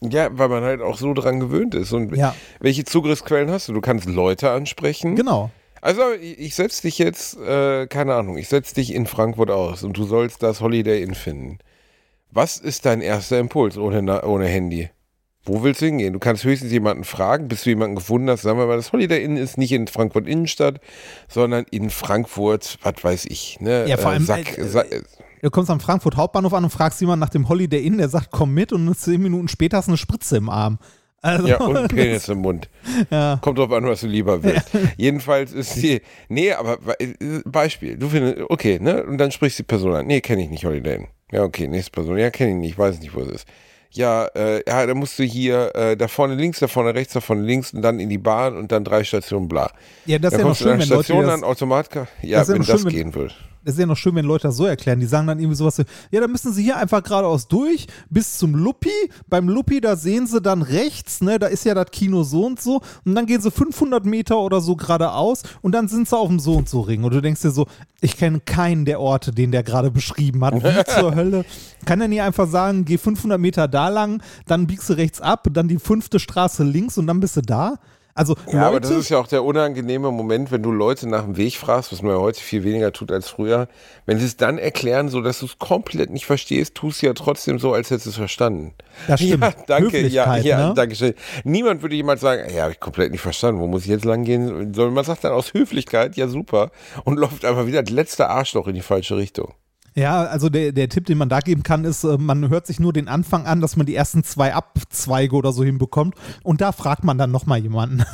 Ja, weil man halt auch so dran gewöhnt ist. Und Ja. welche Zugriffsquellen hast du? Du kannst Leute ansprechen. Genau. Also ich, ich setze dich jetzt, äh, keine Ahnung, ich setze dich in Frankfurt aus und du sollst das Holiday Inn finden. Was ist dein erster Impuls ohne, ohne Handy? Wo willst du hingehen? Du kannst höchstens jemanden fragen, bis du jemanden gefunden hast. Sagen wir mal, das Holiday Inn ist nicht in Frankfurt Innenstadt, sondern in Frankfurt, was weiß ich, ne? Ja, vor allem, Sack, äh, Sack, Du kommst am Frankfurt Hauptbahnhof an und fragst jemanden nach dem Holiday Inn, der sagt, komm mit und zehn Minuten später hast du eine Spritze im Arm. Also, Ja, und [LAUGHS] Penis im Mund. Ja. Kommt drauf an, was du lieber willst. [LAUGHS] Jedenfalls ist die. Nee, aber äh, Beispiel. Du findest, okay, ne? Und dann sprichst die Person an. Nee, kenne ich nicht, Holiday Inn. Ja, okay, nächste Person. Ja, kenne ich nicht, weiß nicht, wo es ist. Ja, äh, ja, da musst du hier äh, da vorne links, da vorne rechts, da vorne links und dann in die Bahn und dann drei Stationen bla. ja, das ist Dann ja noch schön, wenn Leute Station dir an das, Automat. Ja, Das wenn das schön, gehen würde. Das ist ja noch schön, wenn Leute das so erklären. Die sagen dann irgendwie sowas, wie, ja, dann müssen sie hier einfach geradeaus durch bis zum Luppi. Beim Luppi, da sehen sie dann rechts, ne, da ist ja das Kino so und so. Und dann gehen sie 500 Meter oder so geradeaus und dann sind sie auf dem so und so Ring. Und du denkst dir so, ich kenne keinen der Orte, den der gerade beschrieben hat. Wie [LAUGHS] zur Hölle? Kann er nie einfach sagen, geh 500 Meter da lang, dann biegst du rechts ab, dann die fünfte Straße links und dann bist du da? Also, Ja, aber Leute, das ist ja auch der unangenehme Moment, wenn du Leute nach dem Weg fragst, was man ja heute viel weniger tut als früher. Wenn sie es dann erklären, so dass du es komplett nicht verstehst, tust du ja trotzdem so, als hättest du es verstanden. Das stimmt. Ja, [LAUGHS] danke. Ja, ja, ne? danke schön. Niemand würde jemand sagen, ja, habe ich komplett nicht verstanden, wo muss ich jetzt lang gehen? Sondern man sagt dann aus Höflichkeit, ja super, und [LAUGHS] läuft einfach wieder das letzte Arschloch in die falsche Richtung. Ja, also der, der Tipp, den man da geben kann, ist, äh, man hört sich nur den Anfang an, dass man die ersten zwei Abzweige oder so hinbekommt und da fragt man dann nochmal jemanden.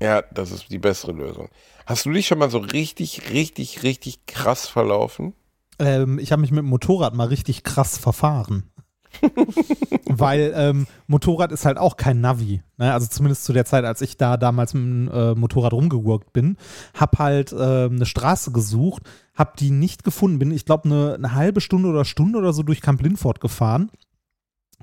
Ja, das ist die bessere Lösung. Hast du dich schon mal so richtig, richtig, richtig krass verlaufen? Ähm, ich habe mich mit dem Motorrad mal richtig krass verfahren. [LAUGHS] Weil ähm, Motorrad ist halt auch kein Navi. Ne? Also zumindest zu der Zeit, als ich da damals mit dem äh, Motorrad rumgegurkt bin. Hab halt ähm, eine Straße gesucht, hab die nicht gefunden. Bin, ich glaube, eine, eine halbe Stunde oder Stunde oder so durch Camp Lindfort gefahren.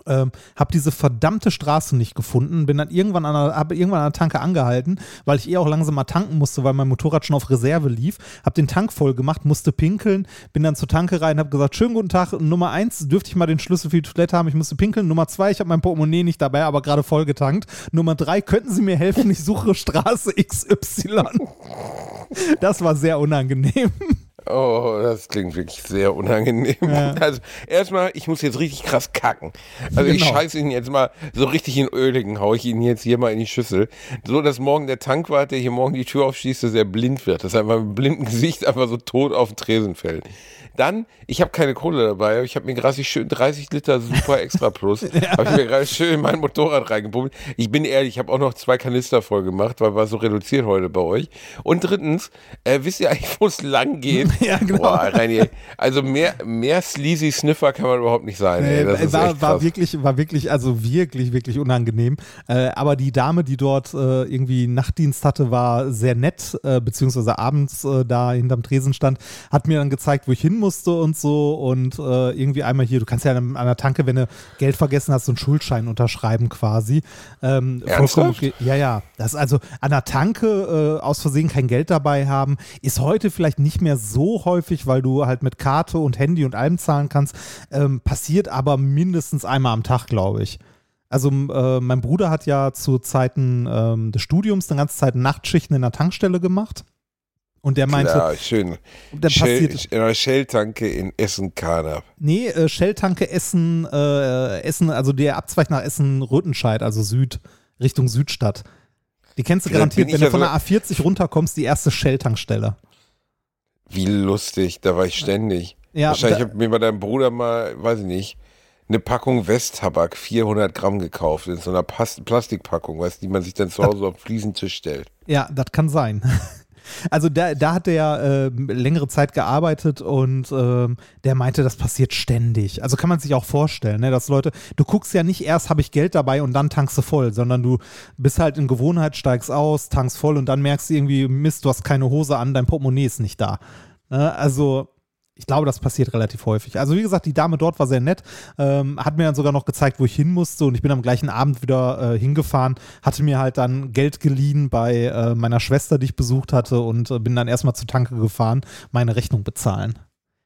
Ähm, hab diese verdammte Straße nicht gefunden, bin dann irgendwann an einer, hab irgendwann an der Tanke angehalten, weil ich eh auch langsam mal tanken musste, weil mein Motorrad schon auf Reserve lief. Hab den Tank voll gemacht, musste pinkeln, bin dann zur Tanke rein, hab gesagt, schönen guten Tag, Nummer eins, dürfte ich mal den Schlüssel für die Toilette haben, ich musste pinkeln. Nummer zwei, ich habe mein Portemonnaie nicht dabei, aber gerade voll getankt. Nummer drei, könnten Sie mir helfen, ich suche Straße [LAUGHS] XY. Das war sehr unangenehm. Oh, das klingt wirklich sehr unangenehm. Ja. [LAUGHS] Also erstmal, ich muss jetzt richtig krass kacken. Also ich Genau. scheiße ihn jetzt mal so richtig in Öligen, hau ich ihn jetzt hier mal in die Schüssel. So, dass morgen der Tankwart, der hier morgen die Tür aufschließt, dass er blind wird. Dass er einfach mit blindem Gesicht einfach so tot auf den Tresen fällt. Dann, ich habe keine Kohle dabei, aber ich habe mir gerade schön 30 Liter Super Extra Plus, [LAUGHS] habe ich mir gerade schön in mein Motorrad reingepumpt. Ich bin ehrlich, ich habe auch noch zwei Kanister voll gemacht, weil war so reduziert heute bei euch. Und drittens, äh, wisst ihr eigentlich, wo es lang geht? [LAUGHS] Ja, genau. Boah, Reini, also mehr, mehr sleazy Sniffer kann man überhaupt nicht sein. Ey. Das Äh, ist war, echt war krass. wirklich, war wirklich, also wirklich, wirklich unangenehm. Äh, aber die Dame, die dort äh, irgendwie Nachtdienst hatte, war sehr nett, äh, beziehungsweise abends äh, da hinterm Tresen stand, hat mir dann gezeigt, wo ich hin musste und so und äh, irgendwie einmal hier, du kannst ja an der Tanke, wenn du Geld vergessen hast, so einen Schuldschein unterschreiben quasi. Ähm, vollkommen. Ja, ja. Das also an der Tanke äh, aus Versehen kein Geld dabei haben, ist heute vielleicht nicht mehr so häufig, weil du halt mit Karte und Handy und allem zahlen kannst. Ähm, passiert aber mindestens einmal am Tag, glaube ich. Also äh, mein Bruder hat ja zu Zeiten ähm, des Studiums eine ganze Zeit Nachtschichten in der Tankstelle gemacht. Und der meinte, ja, schön. dann Shell, passiert, in einer Shell-Tanke in Essen-Karnap. nee, äh, Shell-Tanke Essen, äh, Essen, also der Abzweig nach Essen-Röthenscheid, also Süd, Richtung Südstadt. Die kennst du Ja, garantiert, wenn du von so- der A40 runterkommst, die erste Shell-Tankstelle. Wie lustig, da war ich ständig. Ja, Wahrscheinlich hat mir bei deinem Bruder mal, weiß ich nicht, eine Packung Westtabak, 400 Gramm gekauft, in so einer Plastikpackung, weißt, die man sich dann zu Hause auf den Fliesentisch stellt. Ja, das kann sein. [LAUGHS] Also da, da hat der ähm, längere Zeit gearbeitet und ähm, der meinte, das passiert ständig. Also kann man sich auch vorstellen, ne, dass Leute, du guckst ja nicht erst, habe ich Geld dabei und dann tankst du voll, sondern du bist halt in Gewohnheit, steigst aus, tankst voll und dann merkst du irgendwie, Mist, du hast keine Hose an, dein Portemonnaie ist nicht da. Ne, also Ich glaube, das passiert relativ häufig. Also wie gesagt, die Dame dort war sehr nett, ähm, hat mir dann sogar noch gezeigt, wo ich hin musste und ich bin am gleichen Abend wieder äh, hingefahren, hatte mir halt dann Geld geliehen bei äh, meiner Schwester, die ich besucht hatte und äh, bin dann erstmal zur Tanke gefahren, meine Rechnung bezahlen.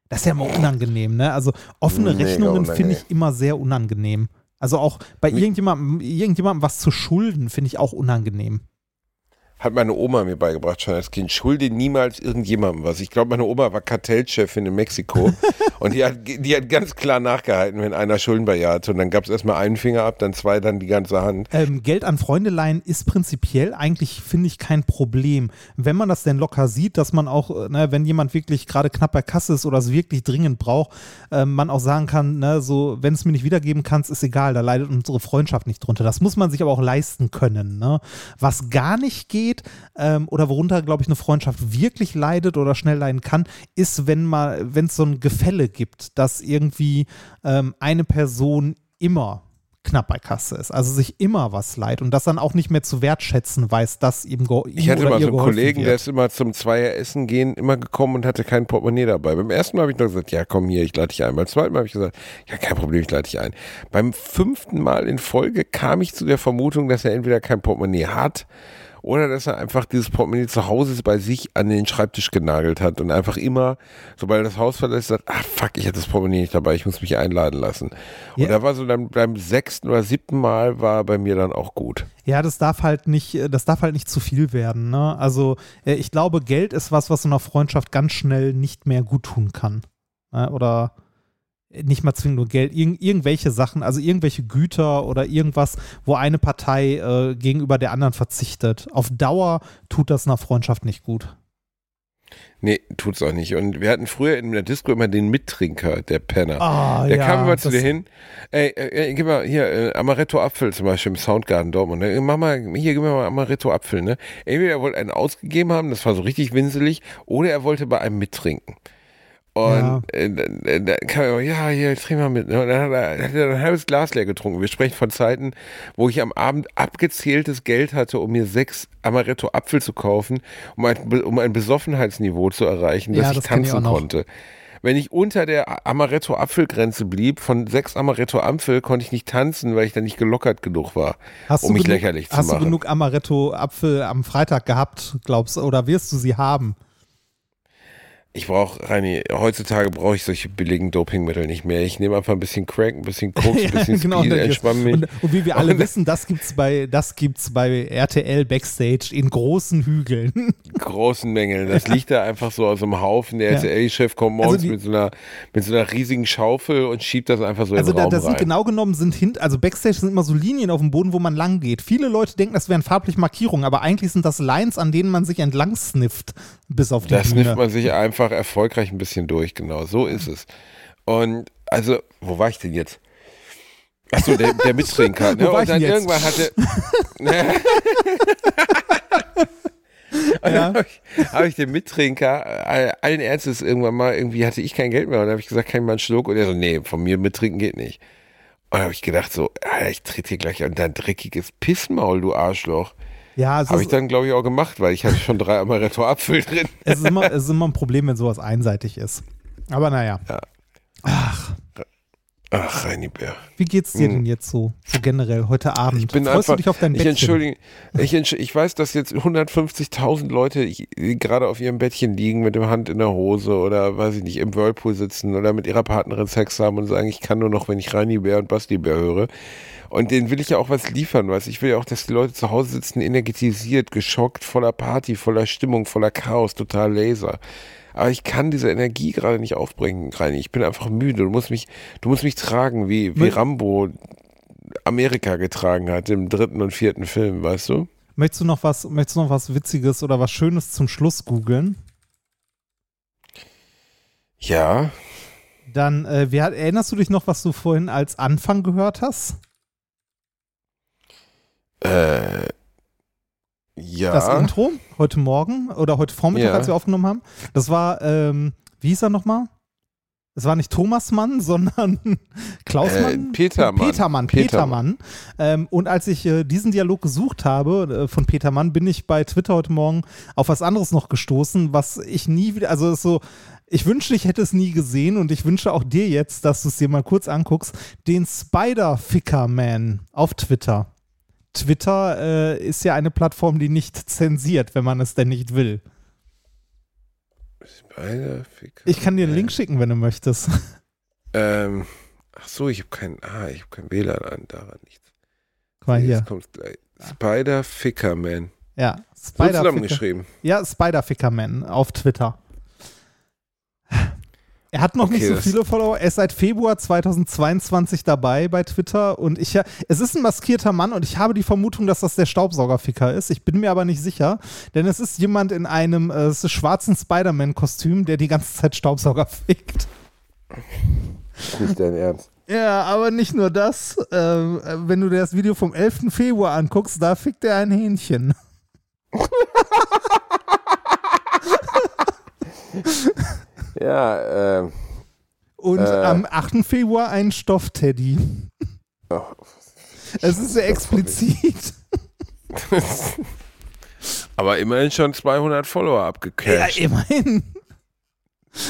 Das ist ja immer unangenehm, ne? Also offene Mega Rechnungen finde ich immer sehr unangenehm. Also auch bei irgendjemandem, irgendjemandem was zu schulden, finde ich auch unangenehm. Hat meine Oma mir beigebracht schon als Kind. Schulde niemals irgendjemandem was. Ich glaube, meine Oma war Kartellchefin in Mexiko [LAUGHS] und die hat, die hat ganz klar nachgehalten, wenn einer Schulden bei ihr hatte. Und dann gab es erstmal einen Finger ab, dann zwei, dann die ganze Hand. Ähm, Geld an Freunde leihen ist prinzipiell eigentlich, finde ich, kein Problem. Wenn man das denn locker sieht, dass man auch, äh, ne, wenn jemand wirklich gerade knapp bei Kasse ist oder es wirklich dringend braucht, ähm, man auch sagen kann, ne, so, wenn es mir nicht wiedergeben kannst, ist egal, da leidet unsere Freundschaft nicht drunter. Das muss man sich aber auch leisten können. Ne? Was gar nicht geht, ähm, oder worunter, glaube ich, eine Freundschaft wirklich leidet oder schnell leiden kann, ist, wenn mal, wenn es so ein Gefälle gibt, dass irgendwie ähm, eine Person immer knapp bei Kasse ist, also sich immer was leiht und das dann auch nicht mehr zu wertschätzen weiß, dass ihm, Ich hatte mal so einen Kollegen, der wird. ist immer zum Zweier Essen gehen immer gekommen und hatte kein Portemonnaie dabei. Beim ersten Mal habe ich noch gesagt, ja komm hier, ich lade dich ein. Beim zweiten Mal habe ich gesagt, ja kein Problem, ich lade dich ein. Beim fünften Mal in Folge kam ich zu der Vermutung, dass er entweder kein Portemonnaie hat oder dass er einfach dieses Portemonnaie zu Hause bei sich an den Schreibtisch genagelt hat und einfach immer, sobald er das Haus verlässt, sagt, ah fuck, ich hatte das Portemonnaie nicht dabei, ich muss mich einladen lassen. Und Ja. da war so dann beim sechsten oder siebten Mal war bei mir dann auch gut. Ja, das darf halt nicht, das darf halt nicht zu viel werden. Ne? Also äh, ich glaube, Geld ist was, was so einer Freundschaft ganz schnell nicht mehr gut tun kann. Ne? Oder nicht mal zwingend nur Geld, Irgend, irgendwelche Sachen, also irgendwelche Güter oder irgendwas, wo eine Partei äh, gegenüber der anderen verzichtet. Auf Dauer tut das einer Freundschaft nicht gut. Nee, tut's auch nicht. Und wir hatten früher in der Disco immer den Mittrinker, der Penner. Ah, der ja, kam immer zu dir hin. Ey, äh, äh, gib mal hier äh, Amaretto Apfel zum Beispiel im Soundgarden Dortmund. Ne? Mach mal, hier, gib mir mal Amaretto Apfel. Ne? Entweder er wollte einen ausgegeben haben, das war so richtig winselig, oder er wollte bei einem mittrinken. Und Ja. äh, dann- kam er ja, hier, trink mal mit. Und dann hat er, hat er ein halbes Glas leer getrunken. Wir sprechen von Zeiten, wo ich am Abend abgezähltes Geld hatte, um mir sechs Amaretto Apfel zu kaufen, um ein, um ein Besoffenheitsniveau zu erreichen, Ja, dass ich das ich tanzen noch. konnte. Wenn ich unter der Amaretto Apfelgrenze blieb, von sechs Amaretto Apfel, konnte ich nicht tanzen, weil ich dann nicht gelockert genug war, Hast um mich genug, lächerlich zu Hast machen. du genug Amaretto-Apfel am Freitag gehabt, glaubst du, oder wirst du sie haben? Ich brauche, Reini, heutzutage brauche ich solche billigen Dopingmittel nicht mehr. Ich nehme einfach ein bisschen Crack, ein bisschen [LAUGHS] Koks, ein bisschen genau, Speed, und, dann entspanne mich. und, und wie wir alle Und- wissen, das gibt's bei das gibt's bei RTL Backstage in großen Hügeln. großen Mängeln. Das liegt da einfach so aus einem Haufen. Der Ja. RTL-Chef kommt morgens Also die- mit, so einer, mit so einer riesigen Schaufel und schiebt das einfach so Also in den da, Raum da sind rein. genau genommen sind hint, also Backstage sind immer so Linien auf dem Boden, wo man lang geht. Viele Leute denken, das wären farbliche Markierungen, aber eigentlich sind das Lines, an denen man sich entlang snifft, bis auf die Da snifft man sich einfach erfolgreich ein bisschen durch, genau. So ist es. Und also, wo war ich denn jetzt? Achso, der, der Mittrinker. [LAUGHS] Ne? Wo war ich [LAUGHS] [LAUGHS] Und dann irgendwann hatte. Und dann habe ich, hab ich den Mittrinker äh, allen Ernstes irgendwann mal, irgendwie hatte ich kein Geld mehr. Und dann habe ich gesagt, kann ich mal einen Schluck? Und er so, nee, von mir mittrinken geht nicht. Und habe ich gedacht so, Alter, ich trete hier gleich an dein dreckiges Pissmaul, du Arschloch. Ja, Habe ich dann, glaube ich, auch gemacht, weil ich hatte schon drei Amaretto Apfel drin. [LAUGHS] es, ist immer, es ist immer ein Problem, wenn sowas einseitig ist. Aber naja, Ach, Reini Bär. wie geht's dir denn jetzt so, so generell heute Abend? Hm. Ich bin Freust einfach, du dich auf dein ich Bettchen? entschuldige, ich, entsch ich weiß, dass jetzt 150.000 Leute gerade auf ihrem Bettchen liegen mit dem Hand in der Hose oder weiß ich nicht, im Whirlpool sitzen oder mit ihrer Partnerin Sex haben und sagen, ich kann nur noch, wenn ich Reini Bär und Basti Bär höre. Und denen will ich ja auch was liefern, weißt Ich will ja auch, dass die Leute zu Hause sitzen, energetisiert, geschockt, voller Party, voller Stimmung, voller Chaos, total Laser. Aber ich kann diese Energie gerade nicht aufbringen, Reini. Ich bin einfach müde. Du musst mich, du musst mich tragen, wie, wie Rambo Amerika getragen hat im dritten und vierten Film, weißt du? Möchtest du noch was, möchtest du noch was Witziges oder was Schönes zum Schluss googeln? Ja. Dann, äh, wer, erinnerst du dich noch, was du vorhin als Anfang gehört hast? Äh, ja. Das Intro heute Morgen oder heute Vormittag, Ja. als wir aufgenommen haben. Das war, ähm, wie hieß er nochmal? Es war nicht Thomas Mann, [LAUGHS] sondern Klaus Äh, Mann? Petermann. Petermann, Petermann. Petermann. Ähm, und als ich äh, diesen Dialog gesucht habe äh, von Petermann, bin ich bei Twitter heute Morgen auf was anderes noch gestoßen, was ich nie wieder, also ist so, Ich wünschte, ich hätte es nie gesehen und ich wünsche auch dir jetzt, dass du es dir mal kurz anguckst, den Spider-Ficker-Man auf Twitter. Twitter äh, ist ja eine Plattform, die nicht zensiert, wenn man es denn nicht will. Ich kann dir einen Link schicken, wenn du möchtest. Ähm, ach so, ich habe kein, ah, ich habe kein WLAN an, daran nichts. Guck mal hier. Jetzt kommt's gleich. Spider-Ficker-Man. Ja, So zusammengeschrieben. Ja, Spider-Ficker-Man auf Twitter. Er hat noch Okay, nicht so viele Follower. Er ist seit Februar 2022 dabei bei Twitter und ich, es ist ein maskierter Mann und ich habe die Vermutung, dass das der Staubsaugerficker ist. Ich bin mir aber nicht sicher, denn es ist jemand in einem äh, schwarzen Spider-Man-Kostüm, der die ganze Zeit Staubsauger [LAUGHS] fickt. Nicht dein Ernst. Ja, aber nicht nur das. Äh, wenn du dir das Video vom 11. Februar anguckst, da fickt er ein Hähnchen. [LAUGHS] Ja, ähm. Und Äh. am 8. Februar ein Stoffteddy. Oh, Es ist sehr explizit. [LAUGHS] aber immerhin schon 200 Follower Ja, abgecasht. immerhin.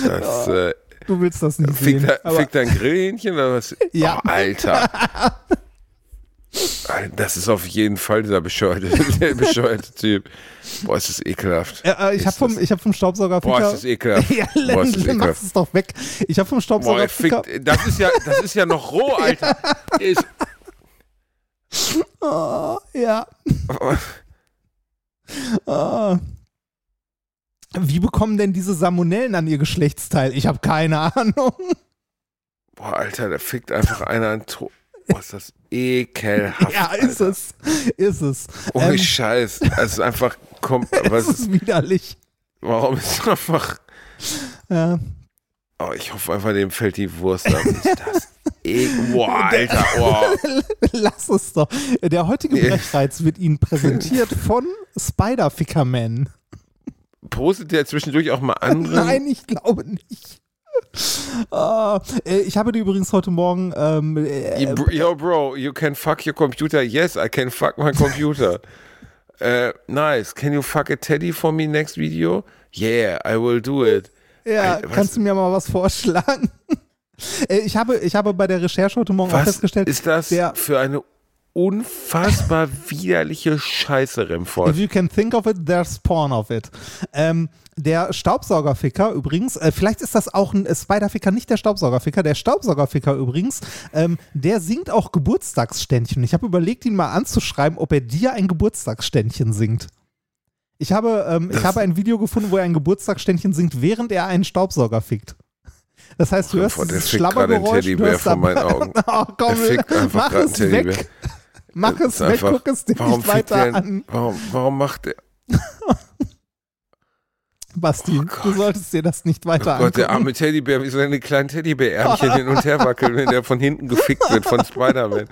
das, äh, Du willst das nicht fickt, sehen. er, aber fickt er ein Grillhähnchen oder was? Ja. Oh, Alter. [LAUGHS] Das ist auf jeden Fall dieser bescheuerte, [LAUGHS] der bescheuerte Typ. Boah, ist das ekelhaft. Ja, äh, ich habe vom, ich hab vom Staubsauger Boah, ist das ekelhaft. [LAUGHS] Ja, Boah, ist das ekelhaft. es doch weg. Ich habe vom Boah, Staubsauger er fickt, das ist ja, das ist ja noch roh, [LAUGHS] Alter. Ist, Oh, ja. Oh. Wie bekommen denn diese Salmonellen an ihr Geschlechtsteil? Ich habe keine Ahnung. boah, Alter, da fickt einfach einer an to Boah, ist das ekelhaft. Ja, ist Alter. es. Ist es. Ohne Ähm, Scheiß. Es ist einfach, kom [LAUGHS] was es ist, widerlich. warum ist es einfach, Ja. oh, ich hoffe einfach, dem fällt die Wurst ab. Ist [LAUGHS] das ekel, boah, Alter, boah. [LAUGHS] Lass es doch. Der heutige Nee. Brechreiz wird Ihnen präsentiert von Spider-Ficker-Man. Postet der zwischendurch auch mal andere? Nein, ich glaube nicht. [LAUGHS] Äh, ich habe dir übrigens heute Morgen ähm, äh, Yo, Bro, you can fuck your computer. Yes, I can fuck my computer. uh, [LAUGHS] nice. Can you fuck a teddy for me next video? Yeah, I will do it. ja, was- kannst du mir mal was vorschlagen? [LAUGHS] Äh, ich, habe, ich habe bei der Recherche heute Morgen auch Was festgestellt, ist das für eine unfassbar widerliche Scheiße, if Remford? you can think of it, there's porn of it. Ähm, der Staubsaugerficker übrigens, äh, vielleicht ist das auch ein äh, Spiderficker, nicht der Staubsaugerficker, der Staubsaugerficker übrigens, ähm, der singt auch Geburtstagsständchen. Ich habe überlegt, ihn mal anzuschreiben, ob er dir ein Geburtstagsständchen singt. Ich habe, ähm, ich Das- habe ein Video gefunden, wo er ein Geburtstagsständchen singt, während er einen Staubsauger fickt. Das heißt, du hörst Remford, der dieses fickt gerade einen Schlabbergeräusch, Teddybär vor meinen Augen. [LAUGHS] Oh, komm, Er fickt einfach mach gerade einen Teddybär. weg. Mach es weg, einfach- guck es dir Warum nicht weiter der, an. warum, warum macht der, [LAUGHS] Basti, Oh du Gott. sollst dir das nicht oh weiter Gott, der angucken. arme Teddybär, wie seine kleinen Teddybärärmchen hin und her wackeln, wenn der von hinten gefickt wird von Spider-Man.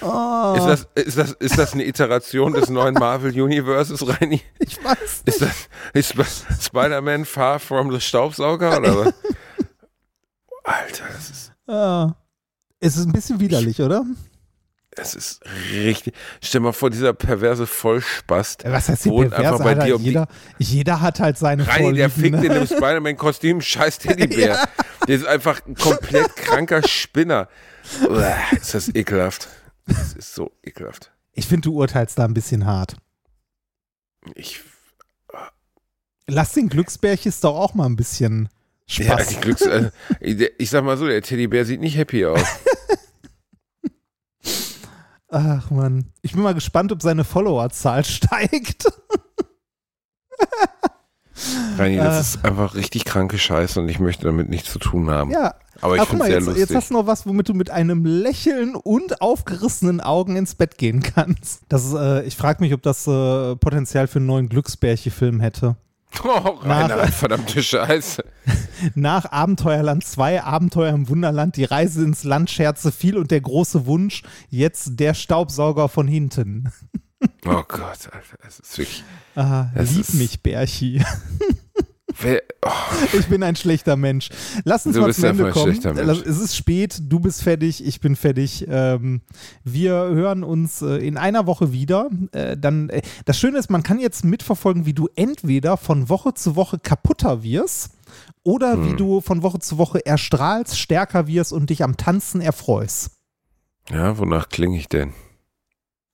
Oh, Ist das, ist, das, ist das eine Iteration des neuen Marvel Universes, Reini? ich weiß nicht. Ist das ist Sp- Spider-Man Far from the Staubsauger oder was? [LAUGHS] Alter, das ist, Ah. Es ist ein bisschen widerlich, oder? Das ist richtig. Stell mal vor, dieser perverse Vollspast Was heißt hier wohnt pervers, einfach bei Alter? dir um jeder, jeder hat halt seine Reini, der Vorlieben, fickt in ne? dem Spider-Man-Kostüm scheiß [LAUGHS] Teddybär. Der ist einfach ein komplett kranker Spinner. Uah, ist das ekelhaft. Das ist so ekelhaft. Ich finde, du urteilst da ein bisschen hart. Ich, Lass den Glücksbärchis doch auch mal ein bisschen ja, Spaß. die Glücks, äh, [LAUGHS] ich sag mal so, der Teddybär sieht nicht happy aus. [LAUGHS] Ach man, ich bin mal gespannt, ob seine Followerzahl [LAUGHS] steigt. Reini, das Äh. ist einfach richtig kranke Scheiße und ich möchte damit nichts zu tun haben. Ja, Aber ich finde es sehr jetzt, lustig. jetzt hast du noch was, womit du mit einem Lächeln und aufgerissenen Augen ins Bett gehen kannst. Das ist, äh, ich frage mich, ob das äh, Potenzial für einen neuen Glücksbärche-Film hätte. [LAUGHS] oh, Rainer, Nach- verdammte Scheiße. [LAUGHS] Nach Abenteuerland 2, Abenteuer im Wunderland, die Reise ins Land Scherze viel und der große Wunsch, jetzt der Staubsauger von hinten. [LAUGHS] Oh Gott, Alter, es ist wirklich. Ah, lieb ist- mich, Bärchi. Oh, Ich bin ein schlechter Mensch. Lass uns Du mal zum Ende kommen. Es ist spät, du bist fertig, ich bin fertig. Ähm, wir hören uns äh, in einer Woche wieder. Äh, dann, äh, das Schöne ist, man kann jetzt mitverfolgen, wie du entweder von Woche zu Woche kaputter wirst oder wie du von Woche zu Woche erstrahlst, stärker wirst und dich am Tanzen erfreust. Ja, wonach klinge ich denn?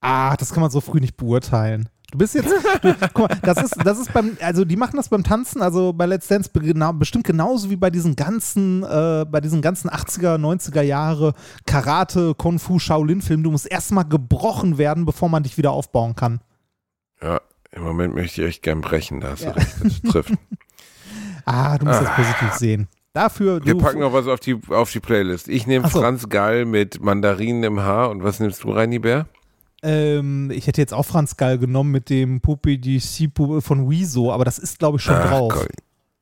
Ah, das kann man so früh nicht beurteilen. Du bist jetzt, du, guck mal, das ist, das ist beim, also die machen das beim Tanzen, also bei Let's Dance genau, bestimmt genauso wie bei diesen ganzen, äh, bei diesen ganzen 80er, 90er Jahre Karate, Kung Fu, Shaolin-Filmen. Du musst erstmal gebrochen werden, bevor man dich wieder aufbauen kann. Ja, im Moment möchte ich echt gern brechen, da hast du recht, das trifft. [LAUGHS] Ah, du musst das positiv sehen. Dafür, Wir packen noch was auf die, auf die Playlist. Ich nehme so. Franz Gall mit Mandarinen im Haar und was nimmst du, Reini Bär? Ähm, ich hätte jetzt auch Franz Gall genommen mit dem Pupi di Sipu von Wieso, aber das ist, glaube ich, schon Ach, drauf, Gott.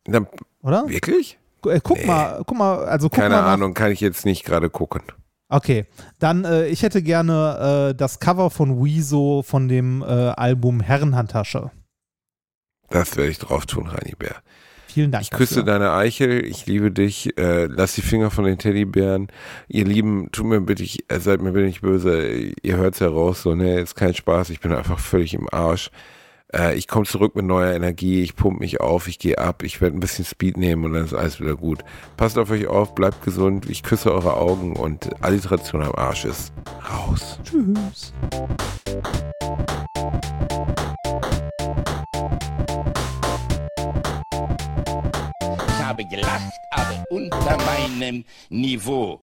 Na, oder? wirklich? Äh, guck Nee. mal, guck mal, also guck Keine mal Ahnung, kann ich jetzt nicht gerade gucken. Okay, dann äh, ich hätte gerne äh, das Cover von Wieso von dem äh, Album Herrenhandtasche. Das werde ich drauf tun, Reini Bär. Vielen Dank. Ich küsse dafür. deine Eichel, ich liebe dich, äh, lass die Finger von den Teddybären. Ihr Lieben, tut mir bitte, ich, äh, seid mir bitte nicht böse, ihr hört's ja raus, so, ne, ist kein Spaß, ich bin einfach völlig im Arsch. Äh, ich komme zurück mit neuer Energie, ich pump mich auf, ich gehe ab, ich werde ein bisschen Speed nehmen und dann ist alles wieder gut. Passt auf euch auf, bleibt gesund, ich küsse eure Augen und Alliteration am Arsch ist raus. Tschüss. Aber unter meinem Niveau.